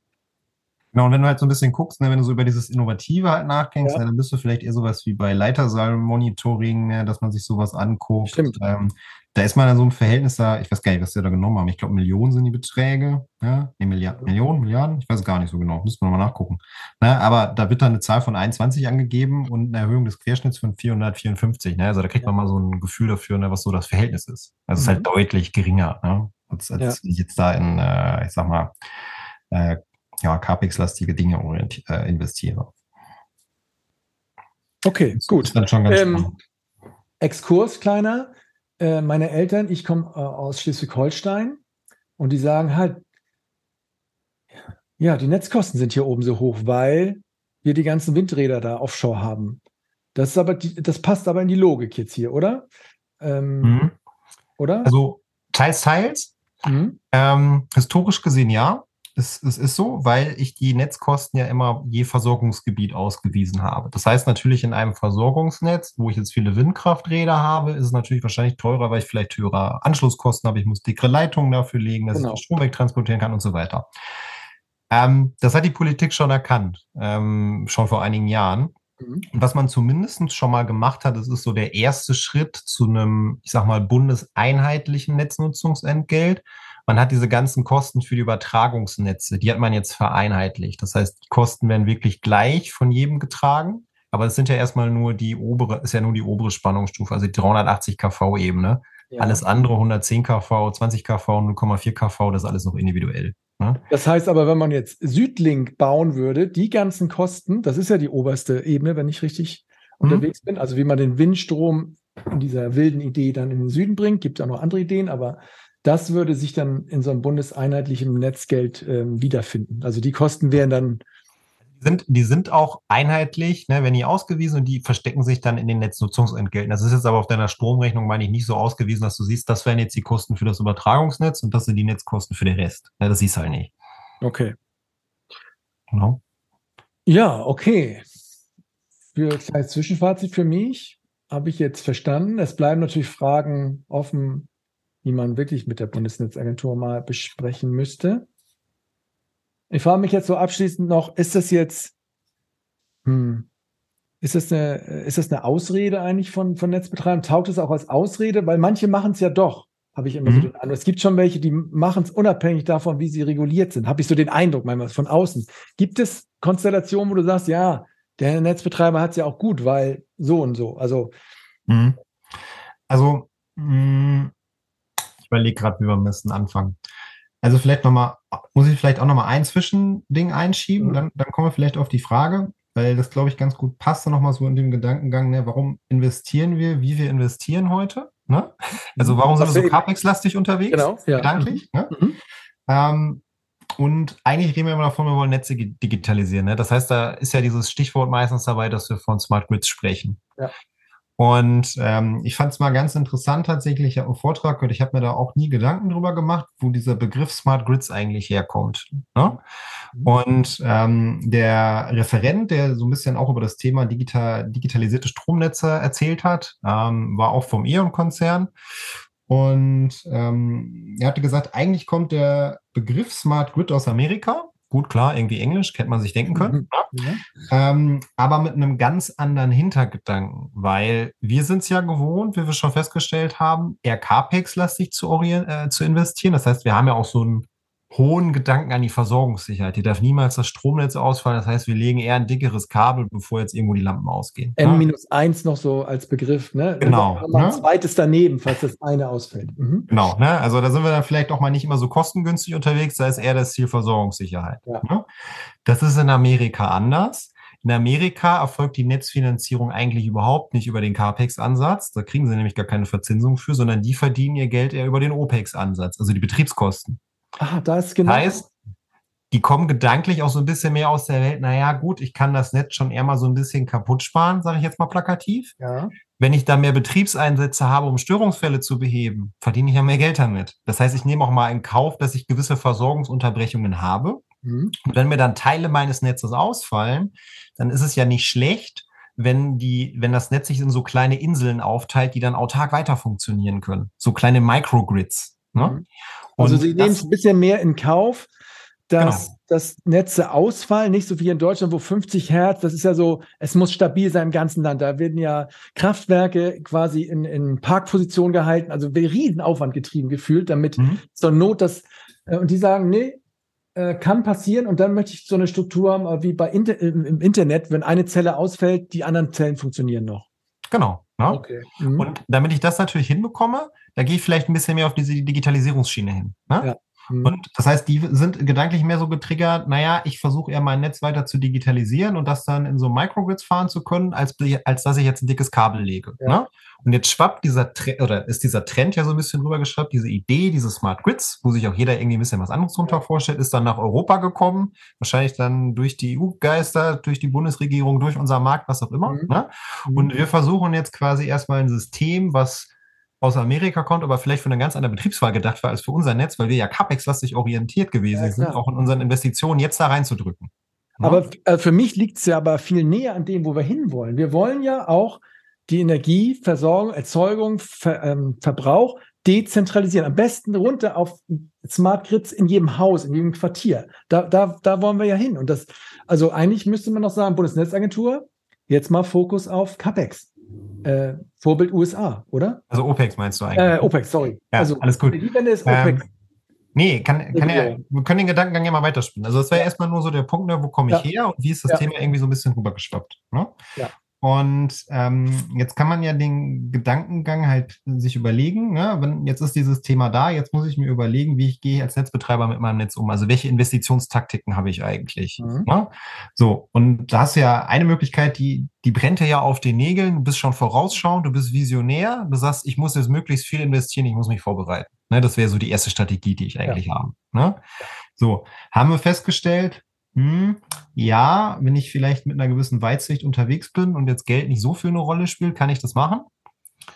Genau, und wenn du halt so ein bisschen guckst, ne, wenn du so über dieses Innovative halt nachdenkst, ja. ne, dann bist du vielleicht eher sowas wie bei Leitersaal-Monitoring, ne, dass man sich sowas anguckt. Stimmt. Ähm, da ist man dann so ein Verhältnis da, ich weiß gar nicht, was wir da genommen haben. Ich glaube, Millionen sind die Beträge. Ja? Nee, Milliard, ja. Millionen, Milliarden? Ich weiß gar nicht so genau. Müssen wir nochmal nachgucken. Ne? Aber da wird dann eine Zahl von 21 angegeben und eine Erhöhung des Querschnitts von 454. Ne? Also da kriegt man mal so ein Gefühl dafür, ne, was so das Verhältnis ist. Also es ist halt mhm. deutlich geringer, ne? als, als ich jetzt da in, äh, ich sag mal, äh, ja, CAPEX-lastige Dinge äh, investiere. Okay, das gut. Ist dann schon ganz ähm, Exkurs kleiner. Äh, meine Eltern, ich komme äh, aus Schleswig-Holstein und die sagen halt, ja, die Netzkosten sind hier oben so hoch, weil wir die ganzen Windräder da offshore haben. Das ist aber die, das passt aber in die Logik jetzt hier, oder? Ähm, mhm. Oder? Also teils, teils. Mhm. Ähm, historisch gesehen ja. Es, es ist so, weil ich die Netzkosten ja immer je Versorgungsgebiet ausgewiesen habe. Das heißt natürlich in einem Versorgungsnetz, wo ich jetzt viele Windkrafträder habe, ist es natürlich wahrscheinlich teurer, weil ich vielleicht höhere Anschlusskosten habe. Ich muss dickere Leitungen dafür legen, dass genau. ich den Strom wegtransportieren kann und so weiter. Ähm, das hat die Politik schon erkannt, ähm, schon vor einigen Jahren. Mhm. Und was man zumindest schon mal gemacht hat, das ist so der erste Schritt zu einem, ich sag mal, bundeseinheitlichen Netznutzungsentgelt man hat diese ganzen Kosten für die Übertragungsnetze, die hat man jetzt vereinheitlicht. Das heißt, die Kosten werden wirklich gleich von jedem getragen. Aber es sind ja erstmal nur die obere, ist ja nur die obere Spannungsstufe, also die 380 kV Ebene. Ja. Alles andere 110 kV, 20 kV, 0,4 kV, das ist alles noch individuell. Ne? Das heißt aber, wenn man jetzt Südlink bauen würde, die ganzen Kosten, das ist ja die oberste Ebene, wenn ich richtig mhm. unterwegs bin, also wie man den Windstrom in dieser wilden Idee dann in den Süden bringt, gibt es auch noch andere Ideen, aber das würde sich dann in so einem bundeseinheitlichen Netzgeld ähm, wiederfinden. Also die Kosten wären dann. Sind, die sind auch einheitlich, ne, wenn die ausgewiesen und die verstecken sich dann in den Netznutzungsentgelten. Das ist jetzt aber auf deiner Stromrechnung, meine ich, nicht so ausgewiesen, dass du siehst, das wären jetzt die Kosten für das Übertragungsnetz und das sind die Netzkosten für den Rest. Ja, das siehst du halt nicht. Okay. Genau. Ja, okay. Für ein Zwischenfazit für mich habe ich jetzt verstanden. Es bleiben natürlich Fragen offen, die man wirklich mit der Bundesnetzagentur mal besprechen müsste. Ich frage mich jetzt so abschließend noch, ist das jetzt, hm, ist das eine, ist das eine Ausrede eigentlich von, von Netzbetreibern? Taugt es auch als Ausrede? Weil manche machen es ja doch, habe ich immer mhm. so den Eindruck. Es gibt schon welche, die machen es unabhängig davon, wie sie reguliert sind. Habe ich so den Eindruck manchmal von außen. Gibt es Konstellationen, wo du sagst, ja, der Netzbetreiber hat es ja auch gut, weil so und so. Also, mhm. also mh, überlege gerade, wie wir am besten anfangen. Also vielleicht nochmal, muss ich vielleicht auch nochmal ein Zwischending einschieben, mhm. dann, dann kommen wir vielleicht auf die Frage, weil das, glaube ich, ganz gut passt, nochmal so in dem Gedankengang, ne, warum investieren wir, wie wir investieren heute. Ne? Also warum sind wir so CAPEX-lastig unterwegs? Genau, ja. Gedanklich. Mhm. Ne? Mhm. Ähm, und eigentlich reden wir immer davon, wir wollen Netze digitalisieren. Ne? Das heißt, da ist ja dieses Stichwort meistens dabei, dass wir von Smart Grids sprechen. Ja. Und ähm, ich fand es mal ganz interessant tatsächlich, ich einen Vortrag gehört, ich habe mir da auch nie Gedanken drüber gemacht, wo dieser Begriff Smart Grids eigentlich herkommt. Ne? Mhm. Und ähm, der Referent, der so ein bisschen auch über das Thema digital, digitalisierte Stromnetze erzählt hat, ähm, war auch vom E.ON-Konzern. Und ähm, er hatte gesagt, eigentlich kommt der Begriff Smart Grid aus Amerika. Gut, klar, irgendwie Englisch, hätte man sich denken können. Mhm. Ja. Ähm, aber mit einem ganz anderen Hintergedanken, weil wir sind es ja gewohnt, wie wir schon festgestellt haben, eher CAPEX-lastig zu, äh, zu investieren. Das heißt, wir haben ja auch so ein hohen Gedanken an die Versorgungssicherheit. Die darf niemals das Stromnetz ausfallen. Das heißt, wir legen eher ein dickeres Kabel, bevor jetzt irgendwo die Lampen ausgehen. N-1 noch so als Begriff, ne? Genau. Also ein ne? zweites daneben, falls das eine ausfällt. Mhm. Genau, ne? Also da sind wir dann vielleicht auch mal nicht immer so kostengünstig unterwegs, da ist eher das Ziel Versorgungssicherheit. Ja. Ne? Das ist in Amerika anders. In Amerika erfolgt die Netzfinanzierung eigentlich überhaupt nicht über den CAPEX-Ansatz. Da kriegen sie nämlich gar keine Verzinsung für, sondern die verdienen ihr Geld eher über den OPEX-Ansatz, also die Betriebskosten. Ah, da ist genau. Heißt, die kommen gedanklich auch so ein bisschen mehr aus der Welt. Naja, gut, ich kann das Netz schon eher mal so ein bisschen kaputt sparen, sage ich jetzt mal plakativ. Ja. Wenn ich da mehr Betriebseinsätze habe, um Störungsfälle zu beheben, verdiene ich ja mehr Geld damit. Das heißt, ich nehme auch mal in Kauf, dass ich gewisse Versorgungsunterbrechungen habe. Mhm. Und wenn mir dann Teile meines Netzes ausfallen, dann ist es ja nicht schlecht, wenn die, wenn das Netz sich in so kleine Inseln aufteilt, die dann autark weiter funktionieren können. So kleine Microgrids. Ne? Mhm. Also Sie nehmen es ein bisschen mehr in Kauf, dass, genau. dass Netze ausfallen, nicht so wie in Deutschland, wo 50 Hertz, das ist ja so, es muss stabil sein im ganzen Land. Da werden ja Kraftwerke quasi in, in Parkposition gehalten, also Riesenaufwand getrieben gefühlt, damit mhm. zur Not das, äh, und die sagen, nee, äh, kann passieren und dann möchte ich so eine Struktur haben, wie bei Inter im Internet, wenn eine Zelle ausfällt, die anderen Zellen funktionieren noch. Genau. Ne? Okay. Mhm. Und damit ich das natürlich hinbekomme, da gehe ich vielleicht ein bisschen mehr auf diese Digitalisierungsschiene hin. Ne? Ja. Mhm. Und das heißt, die sind gedanklich mehr so getriggert, naja, ich versuche eher mein Netz weiter zu digitalisieren und das dann in so Microgrids fahren zu können, als, als dass ich jetzt ein dickes Kabel lege. Ja. Ne? Und jetzt schwappt dieser Trend, oder ist dieser Trend ja so ein bisschen rübergeschwappt, diese Idee, diese Smart Grids, wo sich auch jeder irgendwie ein bisschen was anderes drunter vorstellt, ist dann nach Europa gekommen, wahrscheinlich dann durch die EU-Geister, durch die Bundesregierung, durch unser Markt, was auch immer. Mhm. Ne? Mhm. Und wir versuchen jetzt quasi erstmal ein System, was aus Amerika kommt, aber vielleicht von einer ganz anderen Betriebswahl gedacht war als für unser Netz, weil wir ja CAPEX-lastig orientiert gewesen ja, sind, auch in unseren Investitionen jetzt da reinzudrücken. Ja? Aber äh, für mich liegt es ja aber viel näher an dem, wo wir hinwollen. Wir wollen ja auch die Energieversorgung, Erzeugung, Ver, ähm, Verbrauch dezentralisieren. Am besten runter auf Smart Grids in jedem Haus, in jedem Quartier. Da, da, da wollen wir ja hin. Und das, also eigentlich müsste man noch sagen, Bundesnetzagentur, jetzt mal Fokus auf CAPEX. Äh, Vorbild USA, oder? Also OPEX meinst du eigentlich? Äh, OPEX, sorry. Ja, also, alles gut. Die Wende ist OPEX. Ähm, nee, kann, kann ja, wir können den Gedankengang ja mal weiterspielen. Also das wäre ja. erstmal nur so der Punkt, ne, wo komme ich ja. her und wie ist das. Thema irgendwie so ein bisschen rübergeschwappt. Ne? Ja. Und ähm, jetzt kann man ja den Gedankengang halt sich überlegen, ne? Wenn, jetzt ist dieses Thema da, jetzt muss ich mir überlegen, wie ich gehe als Netzbetreiber mit meinem Netz um. Also welche Investitionstaktiken habe ich eigentlich? Mhm. Ne? So, und da hast du ja eine Möglichkeit, die, die brennt ja auf den Nägeln, du bist schon vorausschauend, du bist visionär, du sagst, ich muss jetzt möglichst viel investieren, ich muss mich vorbereiten. Ne? Das wäre so die erste Strategie, die ich eigentlich ja. habe. Ne? So, haben wir festgestellt, hm, ja, wenn ich vielleicht mit einer gewissen Weitsicht unterwegs bin und jetzt Geld nicht so für eine Rolle spielt, kann ich das machen.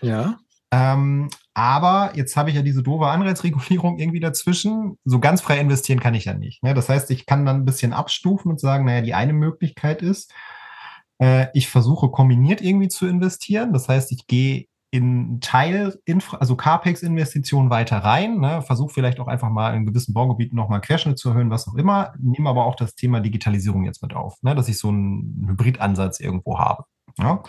Ja. Ähm, aber jetzt habe ich ja diese doofe Anreizregulierung irgendwie dazwischen. So ganz frei investieren kann ich ja nicht. Ne? Das heißt, ich kann dann ein bisschen abstufen und sagen, naja, die eine Möglichkeit ist, äh, ich versuche kombiniert irgendwie zu investieren. Das heißt, ich gehe in Teil, also CAPEX-Investitionen weiter rein, ne, versuche vielleicht auch einfach mal in gewissen Baugebieten nochmal Querschnitt zu erhöhen, was auch immer, nehme aber auch das Thema Digitalisierung jetzt mit auf, ne, dass ich so einen Hybridansatz irgendwo habe. Ja.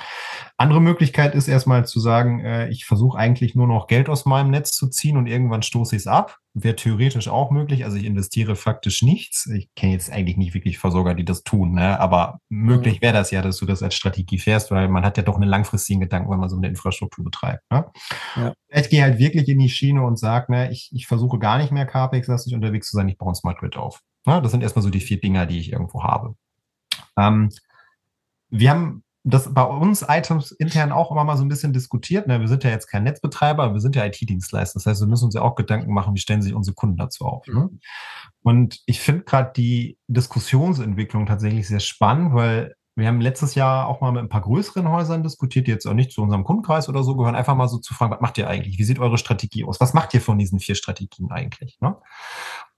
Andere Möglichkeit ist erstmal zu sagen, äh, ich versuche eigentlich nur noch Geld aus meinem Netz zu ziehen und irgendwann stoße ich es ab. Wäre theoretisch auch möglich. Also ich investiere faktisch nichts. Ich kenne jetzt eigentlich nicht wirklich Versorger, die das tun, ne? aber möglich mhm. wäre das ja, dass du das als Strategie fährst, weil man hat ja doch einen langfristigen Gedanken, wenn man so eine Infrastruktur betreibt. Ne? Ja. Ich gehe halt wirklich in die Schiene und sage, ne, ich, ich versuche gar nicht mehr CAPEX-lastig unterwegs zu sein, ich baue ein Smart Grid auf. Ne? Das sind erstmal so die vier Dinger, die ich irgendwo habe. Ähm, wir haben das bei uns Items intern auch immer mal so ein bisschen diskutiert. Ne? Wir sind ja jetzt kein Netzbetreiber, wir sind ja IT-Dienstleister. Das heißt, wir müssen uns ja auch Gedanken machen, wie stellen sich unsere Kunden dazu auf. Ne? Mhm. Und ich finde gerade die Diskussionsentwicklung tatsächlich sehr spannend, weil wir haben letztes Jahr auch mal mit ein paar größeren Häusern diskutiert, die jetzt auch nicht zu unserem Kundenkreis oder so gehören, einfach mal so zu fragen, was macht ihr eigentlich? Wie sieht eure Strategie aus? Was macht ihr von diesen vier Strategien eigentlich? Ne?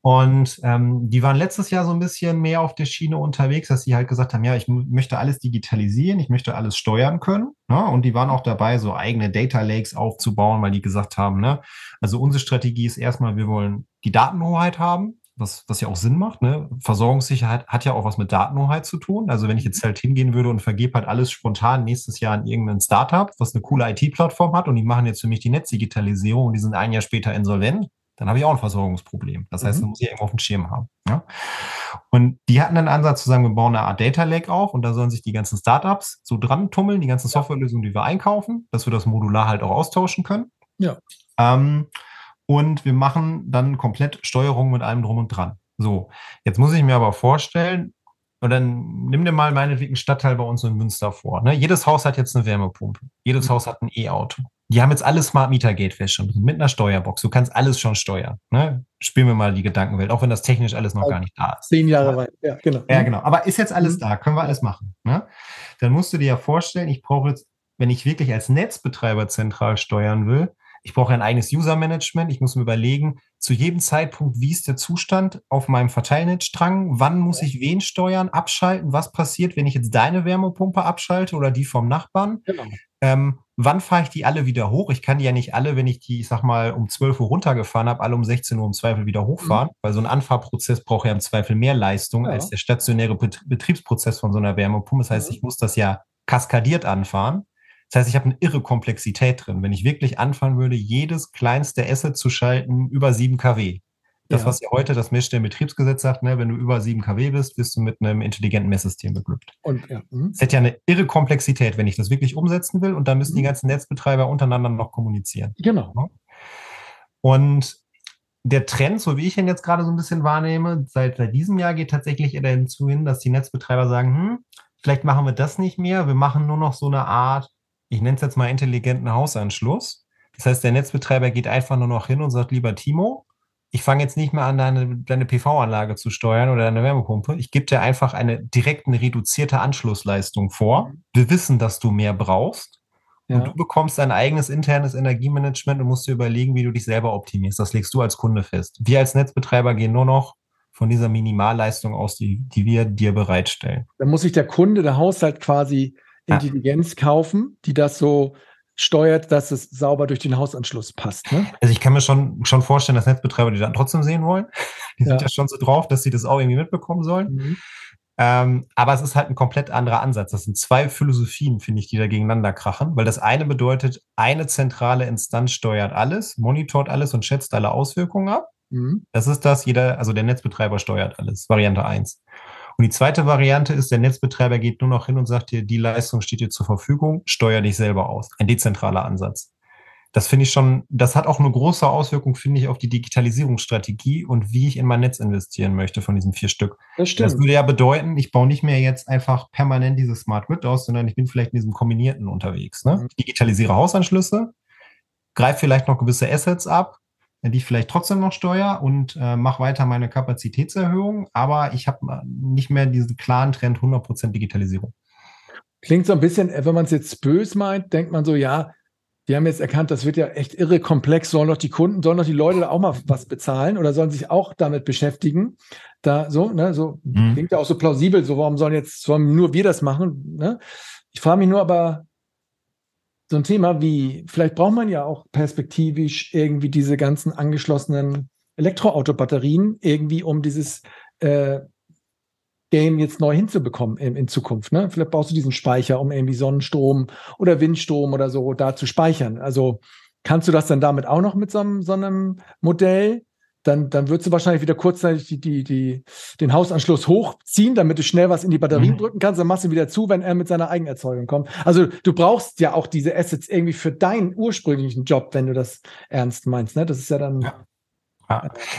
Und ähm, die waren letztes Jahr so ein bisschen mehr auf der Schiene unterwegs, dass sie halt gesagt haben, ja, ich möchte alles digitalisieren, ich möchte alles steuern können. Ne? Und die waren auch dabei, so eigene Data Lakes aufzubauen, weil die gesagt haben, ne, also unsere Strategie ist erstmal, wir wollen die Datenhoheit haben was, was ja auch Sinn macht. Ne? Versorgungssicherheit hat ja auch was mit Datenhoheit zu tun. Also wenn ich jetzt halt hingehen würde und vergebe halt alles spontan nächstes Jahr an irgendein Startup, was eine coole IT-Plattform hat und die machen jetzt für mich die Netzdigitalisierung und die sind ein Jahr später insolvent, dann habe ich auch ein Versorgungsproblem. Das heißt, mhm. muss ich irgendwo auf dem Schirm haben. Ja? Und die hatten einen Ansatz zu sagen, wir bauen eine Art Data Lake auf und da sollen sich die ganzen Startups so dran tummeln, die ganzen Softwarelösungen, die wir einkaufen, dass wir das modular halt auch austauschen können. Ja. Ähm, und wir machen dann komplett Steuerung mit allem drum und dran. So, jetzt muss ich mir aber vorstellen, und dann nimm dir mal meinetwegen einen Stadtteil bei uns in Münster vor. Ne? Jedes Haus hat jetzt eine Wärmepumpe. Jedes mhm. Haus hat ein E-Auto. Die haben jetzt alle Smart Meter Gateway schon mit einer Steuerbox. Du kannst alles schon steuern. Ne? Spielen wir mal die Gedankenwelt, auch wenn das technisch alles noch also gar nicht da ist. Zehn Jahre weit, ja, genau. Ja, genau. Aber ist jetzt alles mhm. da, können wir alles machen. Ne? Dann musst du dir ja vorstellen, ich brauche jetzt, wenn ich wirklich als Netzbetreiber zentral steuern will, ich brauche ein eigenes User-Management. Ich muss mir überlegen, zu jedem Zeitpunkt, wie ist der Zustand auf meinem Verteilnetzstrang? Wann muss ich wen steuern, abschalten? Was passiert, wenn ich jetzt deine Wärmepumpe abschalte oder die vom Nachbarn? Genau. Ähm, wann fahre ich die alle wieder hoch? Ich kann die ja nicht alle, wenn ich die, ich sag mal, um 12 Uhr runtergefahren habe, alle um 16 Uhr im Zweifel wieder hochfahren, mhm. weil so ein Anfahrprozess braucht ja im Zweifel mehr Leistung ja. als der stationäre Betriebsprozess von so einer Wärmepumpe. Das heißt, mhm. ich muss das ja kaskadiert anfahren. Das heißt, ich habe eine irre Komplexität drin. Wenn ich wirklich anfangen würde, jedes kleinste Asset zu schalten über 7 kW. Das, ja. was ja heute das Messstellenbetriebsgesetz sagt, ne, wenn du über 7 kW bist, wirst du mit einem intelligenten Messsystem beglückt. Und, ja. Mhm. Das hat ja eine irre Komplexität, wenn ich das wirklich umsetzen will. Und dann müssen mhm. die ganzen Netzbetreiber untereinander noch kommunizieren. Genau. Und der Trend, so wie ich ihn jetzt gerade so ein bisschen wahrnehme, seit, seit diesem Jahr geht tatsächlich eher dazu hin, dass die Netzbetreiber sagen, hm, vielleicht machen wir das nicht mehr. Wir machen nur noch so eine Art ich nenne es jetzt mal intelligenten Hausanschluss. Das heißt, der Netzbetreiber geht einfach nur noch hin und sagt, lieber Timo, ich fange jetzt nicht mehr an, deine, deine PV-Anlage zu steuern oder deine Wärmepumpe. Ich gebe dir einfach eine direkt eine reduzierte Anschlussleistung vor. Wir wissen, dass du mehr brauchst. Ja. Und du bekommst dein eigenes internes Energiemanagement und musst dir überlegen, wie du dich selber optimierst. Das legst du als Kunde fest. Wir als Netzbetreiber gehen nur noch von dieser Minimalleistung aus, die, die wir dir bereitstellen. Dann muss sich der Kunde, der Haushalt quasi Intelligenz ja. kaufen, die das so steuert, dass es sauber durch den Hausanschluss passt. Ne? Also ich kann mir schon, schon vorstellen, dass Netzbetreiber die dann trotzdem sehen wollen. Die ja. sind ja schon so drauf, dass sie das auch irgendwie mitbekommen sollen. Mhm. Ähm, aber es ist halt ein komplett anderer Ansatz. Das sind zwei Philosophien, finde ich, die da gegeneinander krachen, weil das eine bedeutet, eine zentrale Instanz steuert alles, monitort alles und schätzt alle Auswirkungen ab. Mhm. Das ist das, jeder, also der Netzbetreiber steuert alles, Variante eins. Und die zweite Variante ist, der Netzbetreiber geht nur noch hin und sagt dir, die Leistung steht dir zur Verfügung, steuer dich selber aus. Ein dezentraler Ansatz. Das finde ich schon, das hat auch eine große Auswirkung, finde ich, auf die Digitalisierungsstrategie und wie ich in mein Netz investieren möchte von diesen vier Stück. Das stimmt. Das würde ja bedeuten, ich baue nicht mehr jetzt einfach permanent dieses Smart Grid aus, sondern ich bin vielleicht in diesem kombinierten unterwegs. Ne? Ich digitalisiere Hausanschlüsse, greife vielleicht noch gewisse Assets ab, die ich vielleicht trotzdem noch steuere und äh, mache weiter meine Kapazitätserhöhung, aber ich habe nicht mehr diesen klaren Trend 100% Digitalisierung. Klingt so ein bisschen, äh, wenn man es jetzt böse meint, denkt man so, ja, die haben jetzt erkannt, das wird ja echt irre komplex, sollen doch die Kunden, sollen doch die Leute auch mal was bezahlen oder sollen sich auch damit beschäftigen. Da so, ne, so mhm. klingt ja auch so plausibel, so warum sollen jetzt, sollen nur wir das machen? Ne? Ich frage mich nur aber, so ein Thema wie, vielleicht braucht man ja auch perspektivisch irgendwie diese ganzen angeschlossenen Elektroautobatterien irgendwie, um dieses äh, Game jetzt neu hinzubekommen in, in Zukunft. Ne? Vielleicht brauchst du diesen Speicher, um irgendwie Sonnenstrom oder Windstrom oder so da zu speichern. Also kannst du das dann damit auch noch mit so so einem Modell dann, dann würdest du wahrscheinlich wieder kurzzeitig die, die, die, den Hausanschluss hochziehen, damit du schnell was in die Batterien mhm. drücken kannst, dann machst du ihn wieder zu, wenn er mit seiner Eigenerzeugung kommt. Also du brauchst ja auch diese Assets irgendwie für deinen ursprünglichen Job, wenn du das ernst meinst. Ne? Das ist ja dann. Ja.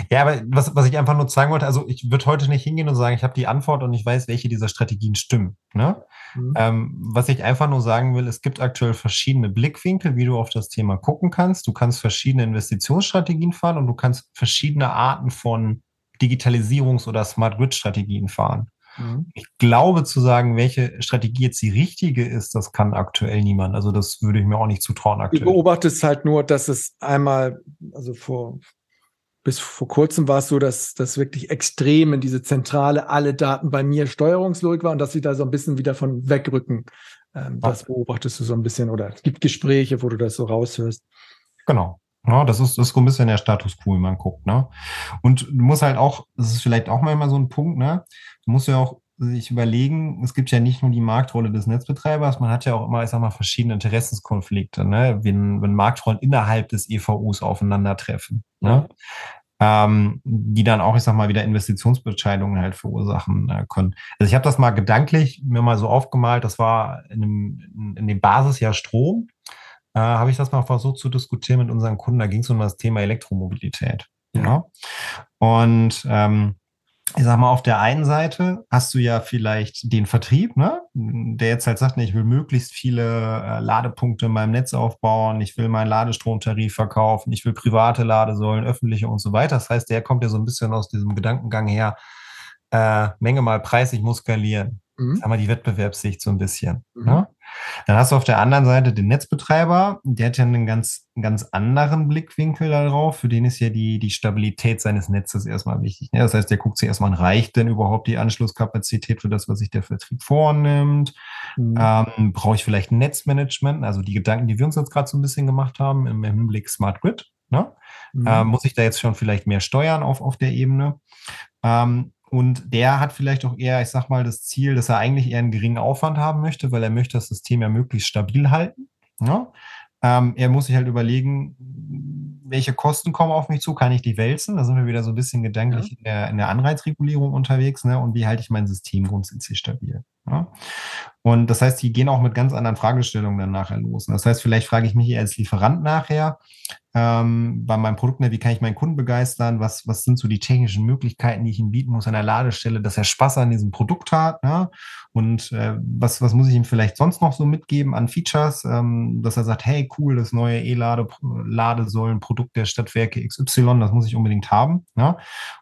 Ja, aber was, was ich einfach nur sagen wollte, also ich würde heute nicht hingehen und sagen, ich habe die Antwort und ich weiß, welche dieser Strategien stimmen. Ne? Mhm. Ähm, was ich einfach nur sagen will, es gibt aktuell verschiedene Blickwinkel, wie du auf das Thema gucken kannst. Du kannst verschiedene Investitionsstrategien fahren und du kannst verschiedene Arten von Digitalisierungs- oder Smart Grid-Strategien fahren. Mhm. Ich glaube zu sagen, welche Strategie jetzt die richtige ist, das kann aktuell niemand. Also das würde ich mir auch nicht zutrauen aktuell. Du beobachtest halt nur, dass es einmal, also vor bis vor kurzem war es so, dass das wirklich extrem in diese zentrale alle Daten bei mir Steuerungslogik war und dass sie da so ein bisschen wieder von wegrücken. Ähm, das beobachtest du so ein bisschen oder es gibt Gespräche, wo du das so raushörst. Genau. Ja, das ist, das ist so ein bisschen der Status quo, wenn man guckt, ne? Und du musst halt auch, das ist vielleicht auch mal immer so ein Punkt, ne? Du musst ja auch sich überlegen, es gibt ja nicht nur die Marktrolle des Netzbetreibers, man hat ja auch immer, ich sag mal, verschiedene Interessenskonflikte, ne? wenn, wenn Marktrollen innerhalb des EVUs aufeinandertreffen, ne? ähm, die dann auch, ich sag mal, wieder Investitionsentscheidungen halt verursachen äh, können. Also ich habe das mal gedanklich mir mal so aufgemalt, das war in dem, in, dem Basisjahr Strom, äh, habe ich das mal versucht zu diskutieren mit unseren Kunden, da ging es um das Thema Elektromobilität. Ja. ja? Und ähm, ich sag mal, auf der einen Seite hast du ja vielleicht den Vertrieb, ne? der jetzt halt sagt, ne, ich will möglichst viele äh, Ladepunkte in meinem Netz aufbauen, ich will meinen Ladestromtarif verkaufen, ich will private Ladesäulen, öffentliche und so weiter. Das heißt, der kommt ja so ein bisschen aus diesem Gedankengang her, äh, Menge mal Preis, ich muss skalieren. Mhm. Sagen wir die Wettbewerbssicht so ein bisschen. Mhm. Ne? Dann hast du auf der anderen Seite den Netzbetreiber, der hat ja einen ganz, ganz anderen Blickwinkel darauf. Für den ist ja die, die Stabilität seines Netzes erstmal wichtig. Ne? Das heißt, der guckt sich erstmal, reicht denn überhaupt die Anschlusskapazität für das, was sich der Vertrieb vornimmt? Mhm. Ähm, Brauche ich vielleicht ein Netzmanagement? Also die Gedanken, die wir uns jetzt gerade so ein bisschen gemacht haben im, im Hinblick Smart Grid. Ne? Mhm. Ähm, muss ich da jetzt schon vielleicht mehr steuern auf, auf der Ebene? Ähm, und der hat vielleicht auch eher, ich sag mal, das Ziel, dass er eigentlich eher einen geringen Aufwand haben möchte, weil er möchte das System ja möglichst stabil halten. Ja? Ähm, er muss sich halt überlegen, welche Kosten kommen auf mich zu, kann ich die wälzen? Da sind wir wieder so ein bisschen gedanklich ja. in, der, in der Anreizregulierung unterwegs. Ne? Und wie halte ich mein System grundsätzlich stabil? Ja? Und das heißt, die gehen auch mit ganz anderen Fragestellungen dann nachher los. Das heißt, vielleicht frage ich mich als Lieferant nachher, ähm, bei meinem Produkt, ne, wie kann ich meinen Kunden begeistern? Was, was sind so die technischen Möglichkeiten, die ich ihm bieten muss an der Ladestelle, dass er Spaß an diesem Produkt hat? Ne? Und äh, was, was muss ich ihm vielleicht sonst noch so mitgeben an Features, ähm, dass er sagt, hey, cool, das neue E-Ladesäulenprodukt der Stadtwerke XY, das muss ich unbedingt haben. Ne?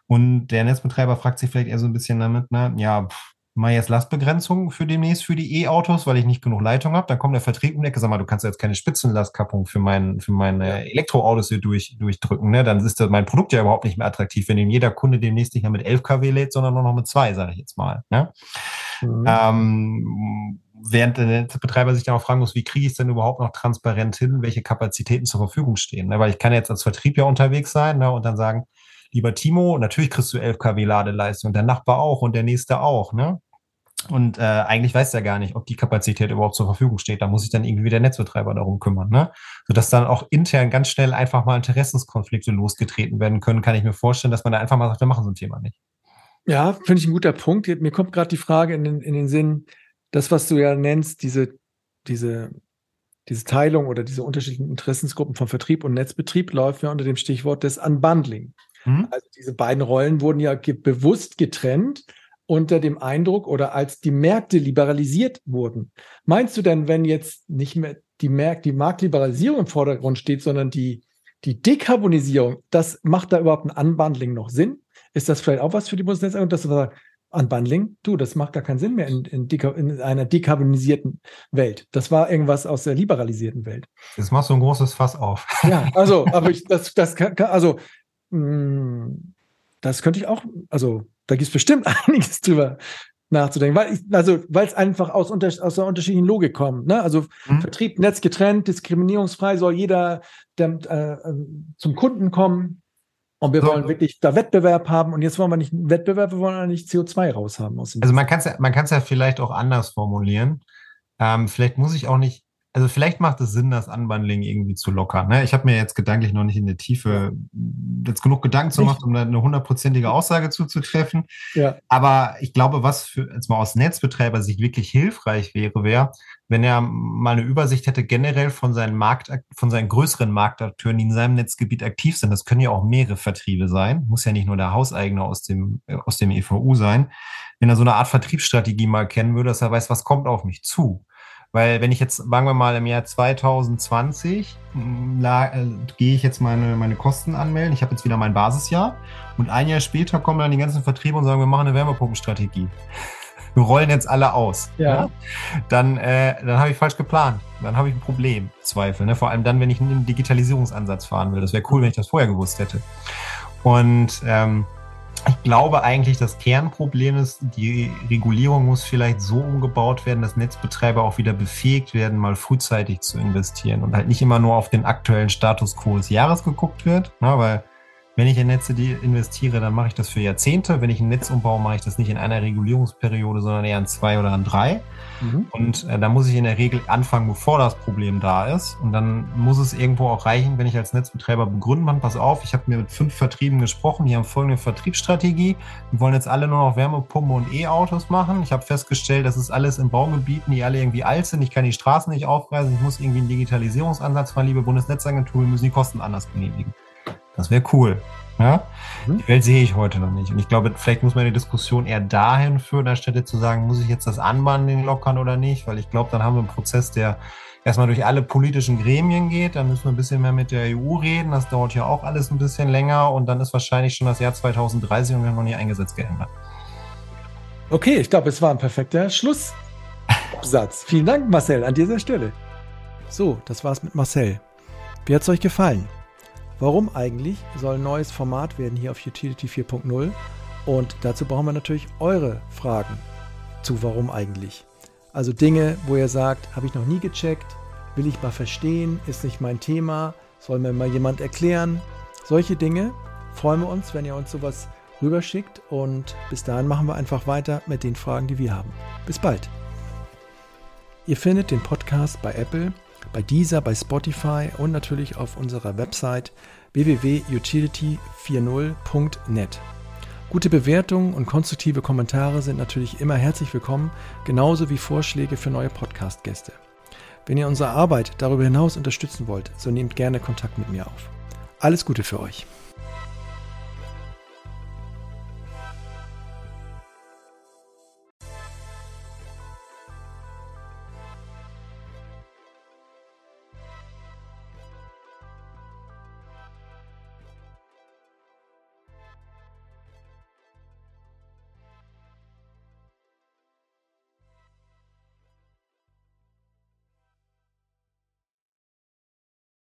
Und der Netzbetreiber fragt sich vielleicht eher so ein bisschen damit, ne, ja, pff, mal jetzt Lastbegrenzung für demnächst für die E-Autos, weil ich nicht genug Leitung habe. Dann kommt der Vertrieb um die Ecke, sag mal, du kannst jetzt keine Spitzenlastkappung für, mein, für meine Elektroautos hier durch, durchdrücken. Ne? Dann ist das mein Produkt ja überhaupt nicht mehr attraktiv, wenn ihm jeder Kunde demnächst nicht mehr mit 11 kW lädt, sondern nur noch mit zwei, sage ich jetzt mal. Ne? Mhm. Ähm, während der Betreiber sich dann auch fragen muss, wie kriege ich es denn überhaupt noch transparent hin, welche Kapazitäten zur Verfügung stehen. Ne? Weil ich kann jetzt als Vertrieb ja unterwegs sein ne? und dann sagen, lieber Timo, natürlich kriegst du 11 kW Ladeleistung, der Nachbar auch und der nächste auch, ne? Und äh, eigentlich weiß er gar nicht, ob die Kapazität überhaupt zur Verfügung steht. Da muss sich dann irgendwie der Netzbetreiber darum kümmern, ne? Sodass dann auch intern ganz schnell einfach mal Interessenskonflikte losgetreten werden können, kann ich mir vorstellen, dass man da einfach mal sagt, wir machen so ein Thema nicht. Ja, finde ich ein guter Punkt. Mir kommt gerade die Frage in den, in den Sinn, das, was du ja nennst, diese, diese, diese Teilung oder diese unterschiedlichen Interessensgruppen von Vertrieb und Netzbetrieb läuft ja unter dem Stichwort des Unbundling. Mhm. Also diese beiden Rollen wurden ja ge bewusst getrennt unter dem Eindruck oder als die Märkte liberalisiert wurden. Meinst du denn, wenn jetzt nicht mehr die, Markt, die Marktliberalisierung im Vordergrund steht, sondern die, die Dekarbonisierung, das macht da überhaupt ein Unbundling noch Sinn? Ist das vielleicht auch was für die Bundesnetzagentur, dass du sagst, Unbundling, du, das macht gar keinen Sinn mehr in, in, in, einer dekarbonisierten Welt. Das war irgendwas aus der liberalisierten Welt. Jetzt machst du ein großes Fass auf. Ja, also, aber ich, das, das kann, also das könnte ich auch, also da gibt es bestimmt einiges drüber nachzudenken, weil ich, also weil es einfach aus, unter, aus der unterschiedlichen Logik kommt. Ne? Also mhm. Vertrieb, Netz getrennt, diskriminierungsfrei soll jeder der, äh, ähm, zum Kunden kommen. Und wir so. wollen wirklich da Wettbewerb haben. Und jetzt wollen wir nicht Wettbewerb, wir wollen eigentlich CO2 raushaben. also man kann es ja, man ja vielleicht auch anders formulieren. Ähm, vielleicht muss ich auch nicht also vielleicht macht es Sinn, das Unbundling irgendwie zu lockern. Ne? Ich habe mir jetzt gedanklich noch nicht in der Tiefe jetzt genug Gedanken zu machen, um da eine hundertprozentige Aussage zuzutreffen. Ja. Aber ich glaube, was für jetzt mal aus Netzbetreiber sich wirklich hilfreich wäre, wäre, wenn er mal eine Übersicht hätte generell von seinen Markt, von seinen größeren Marktakteuren, die in seinem Netzgebiet aktiv sind. Das können ja auch mehrere Vertriebe sein. Muss ja nicht nur der Hauseigene aus dem, aus dem EVU sein. Wenn er so eine Art Vertriebsstrategie mal kennen würde, dass er weiß, was kommt auf mich zu. Weil wenn ich jetzt, sagen wir mal, im Jahr 2020 la, äh, gehe ich jetzt meine, meine Kosten anmelden, ich habe jetzt wieder mein Basisjahr und ein Jahr später kommen dann die ganzen Vertriebe und sagen, wir machen eine Wärmepumpenstrategie. Wir rollen jetzt alle aus. Ja. ja? Dann, äh, dann habe ich falsch geplant. Dann habe ich ein Problem, Zweifel. Ne? Vor allem dann, wenn ich einen Digitalisierungsansatz fahren will. Das wäre cool, wenn ich das vorher gewusst hätte. Und ähm, ich glaube eigentlich, das Kernproblem ist, die Regulierung muss vielleicht so umgebaut werden, dass Netzbetreiber auch wieder befähigt werden, mal frühzeitig zu investieren und halt nicht immer nur auf den aktuellen Status quo des Jahres geguckt wird, ne, weil wenn ich in Netze investiere, dann mache ich das für Jahrzehnte. Wenn ich ein Netz umbaue, mache ich das nicht in einer Regulierungsperiode, sondern eher in zwei oder in drei. Mhm. Und äh, da muss ich in der Regel anfangen, bevor das Problem da ist. Und dann muss es irgendwo auch reichen, wenn ich als Netzbetreiber begründen kann, pass auf, ich habe mir mit fünf Vertrieben gesprochen, die haben folgende Vertriebsstrategie. Die wollen jetzt alle nur noch Wärmepumpe und E-Autos machen. Ich habe festgestellt, das ist alles in Baugebieten, die alle irgendwie alt sind. Ich kann die Straßen nicht aufreißen. Ich muss irgendwie einen Digitalisierungsansatz fahren, liebe Bundesnetzagentur, wir müssen die Kosten anders genehmigen. Das wäre cool. Ja? Mhm. Die Welt sehe ich heute noch nicht. Und ich glaube, vielleicht muss man die Diskussion eher dahin führen, anstelle zu sagen, muss ich jetzt das Anbahnen lockern oder nicht? Weil ich glaube, dann haben wir einen Prozess, der erstmal durch alle politischen Gremien geht. Dann müssen wir ein bisschen mehr mit der EU reden. Das dauert ja auch alles ein bisschen länger. Und dann ist wahrscheinlich schon das Jahr 2030 und wir haben noch nie ein Gesetz geändert. Okay, ich glaube, es war ein perfekter Schlusssatz. Vielen Dank, Marcel, an dieser Stelle. So, das war's mit Marcel. Wie hat es euch gefallen? Warum eigentlich soll ein neues Format werden hier auf Utility 4.0? Und dazu brauchen wir natürlich eure Fragen zu warum eigentlich. Also Dinge, wo ihr sagt, habe ich noch nie gecheckt, will ich mal verstehen, ist nicht mein Thema, soll mir mal jemand erklären. Solche Dinge freuen wir uns, wenn ihr uns sowas rüberschickt und bis dahin machen wir einfach weiter mit den Fragen, die wir haben. Bis bald. Ihr findet den Podcast bei Apple bei dieser, bei Spotify und natürlich auf unserer Website www.utility40.net. Gute Bewertungen und konstruktive Kommentare sind natürlich immer herzlich willkommen, genauso wie Vorschläge für neue Podcast-Gäste. Wenn ihr unsere Arbeit darüber hinaus unterstützen wollt, so nehmt gerne Kontakt mit mir auf. Alles Gute für euch.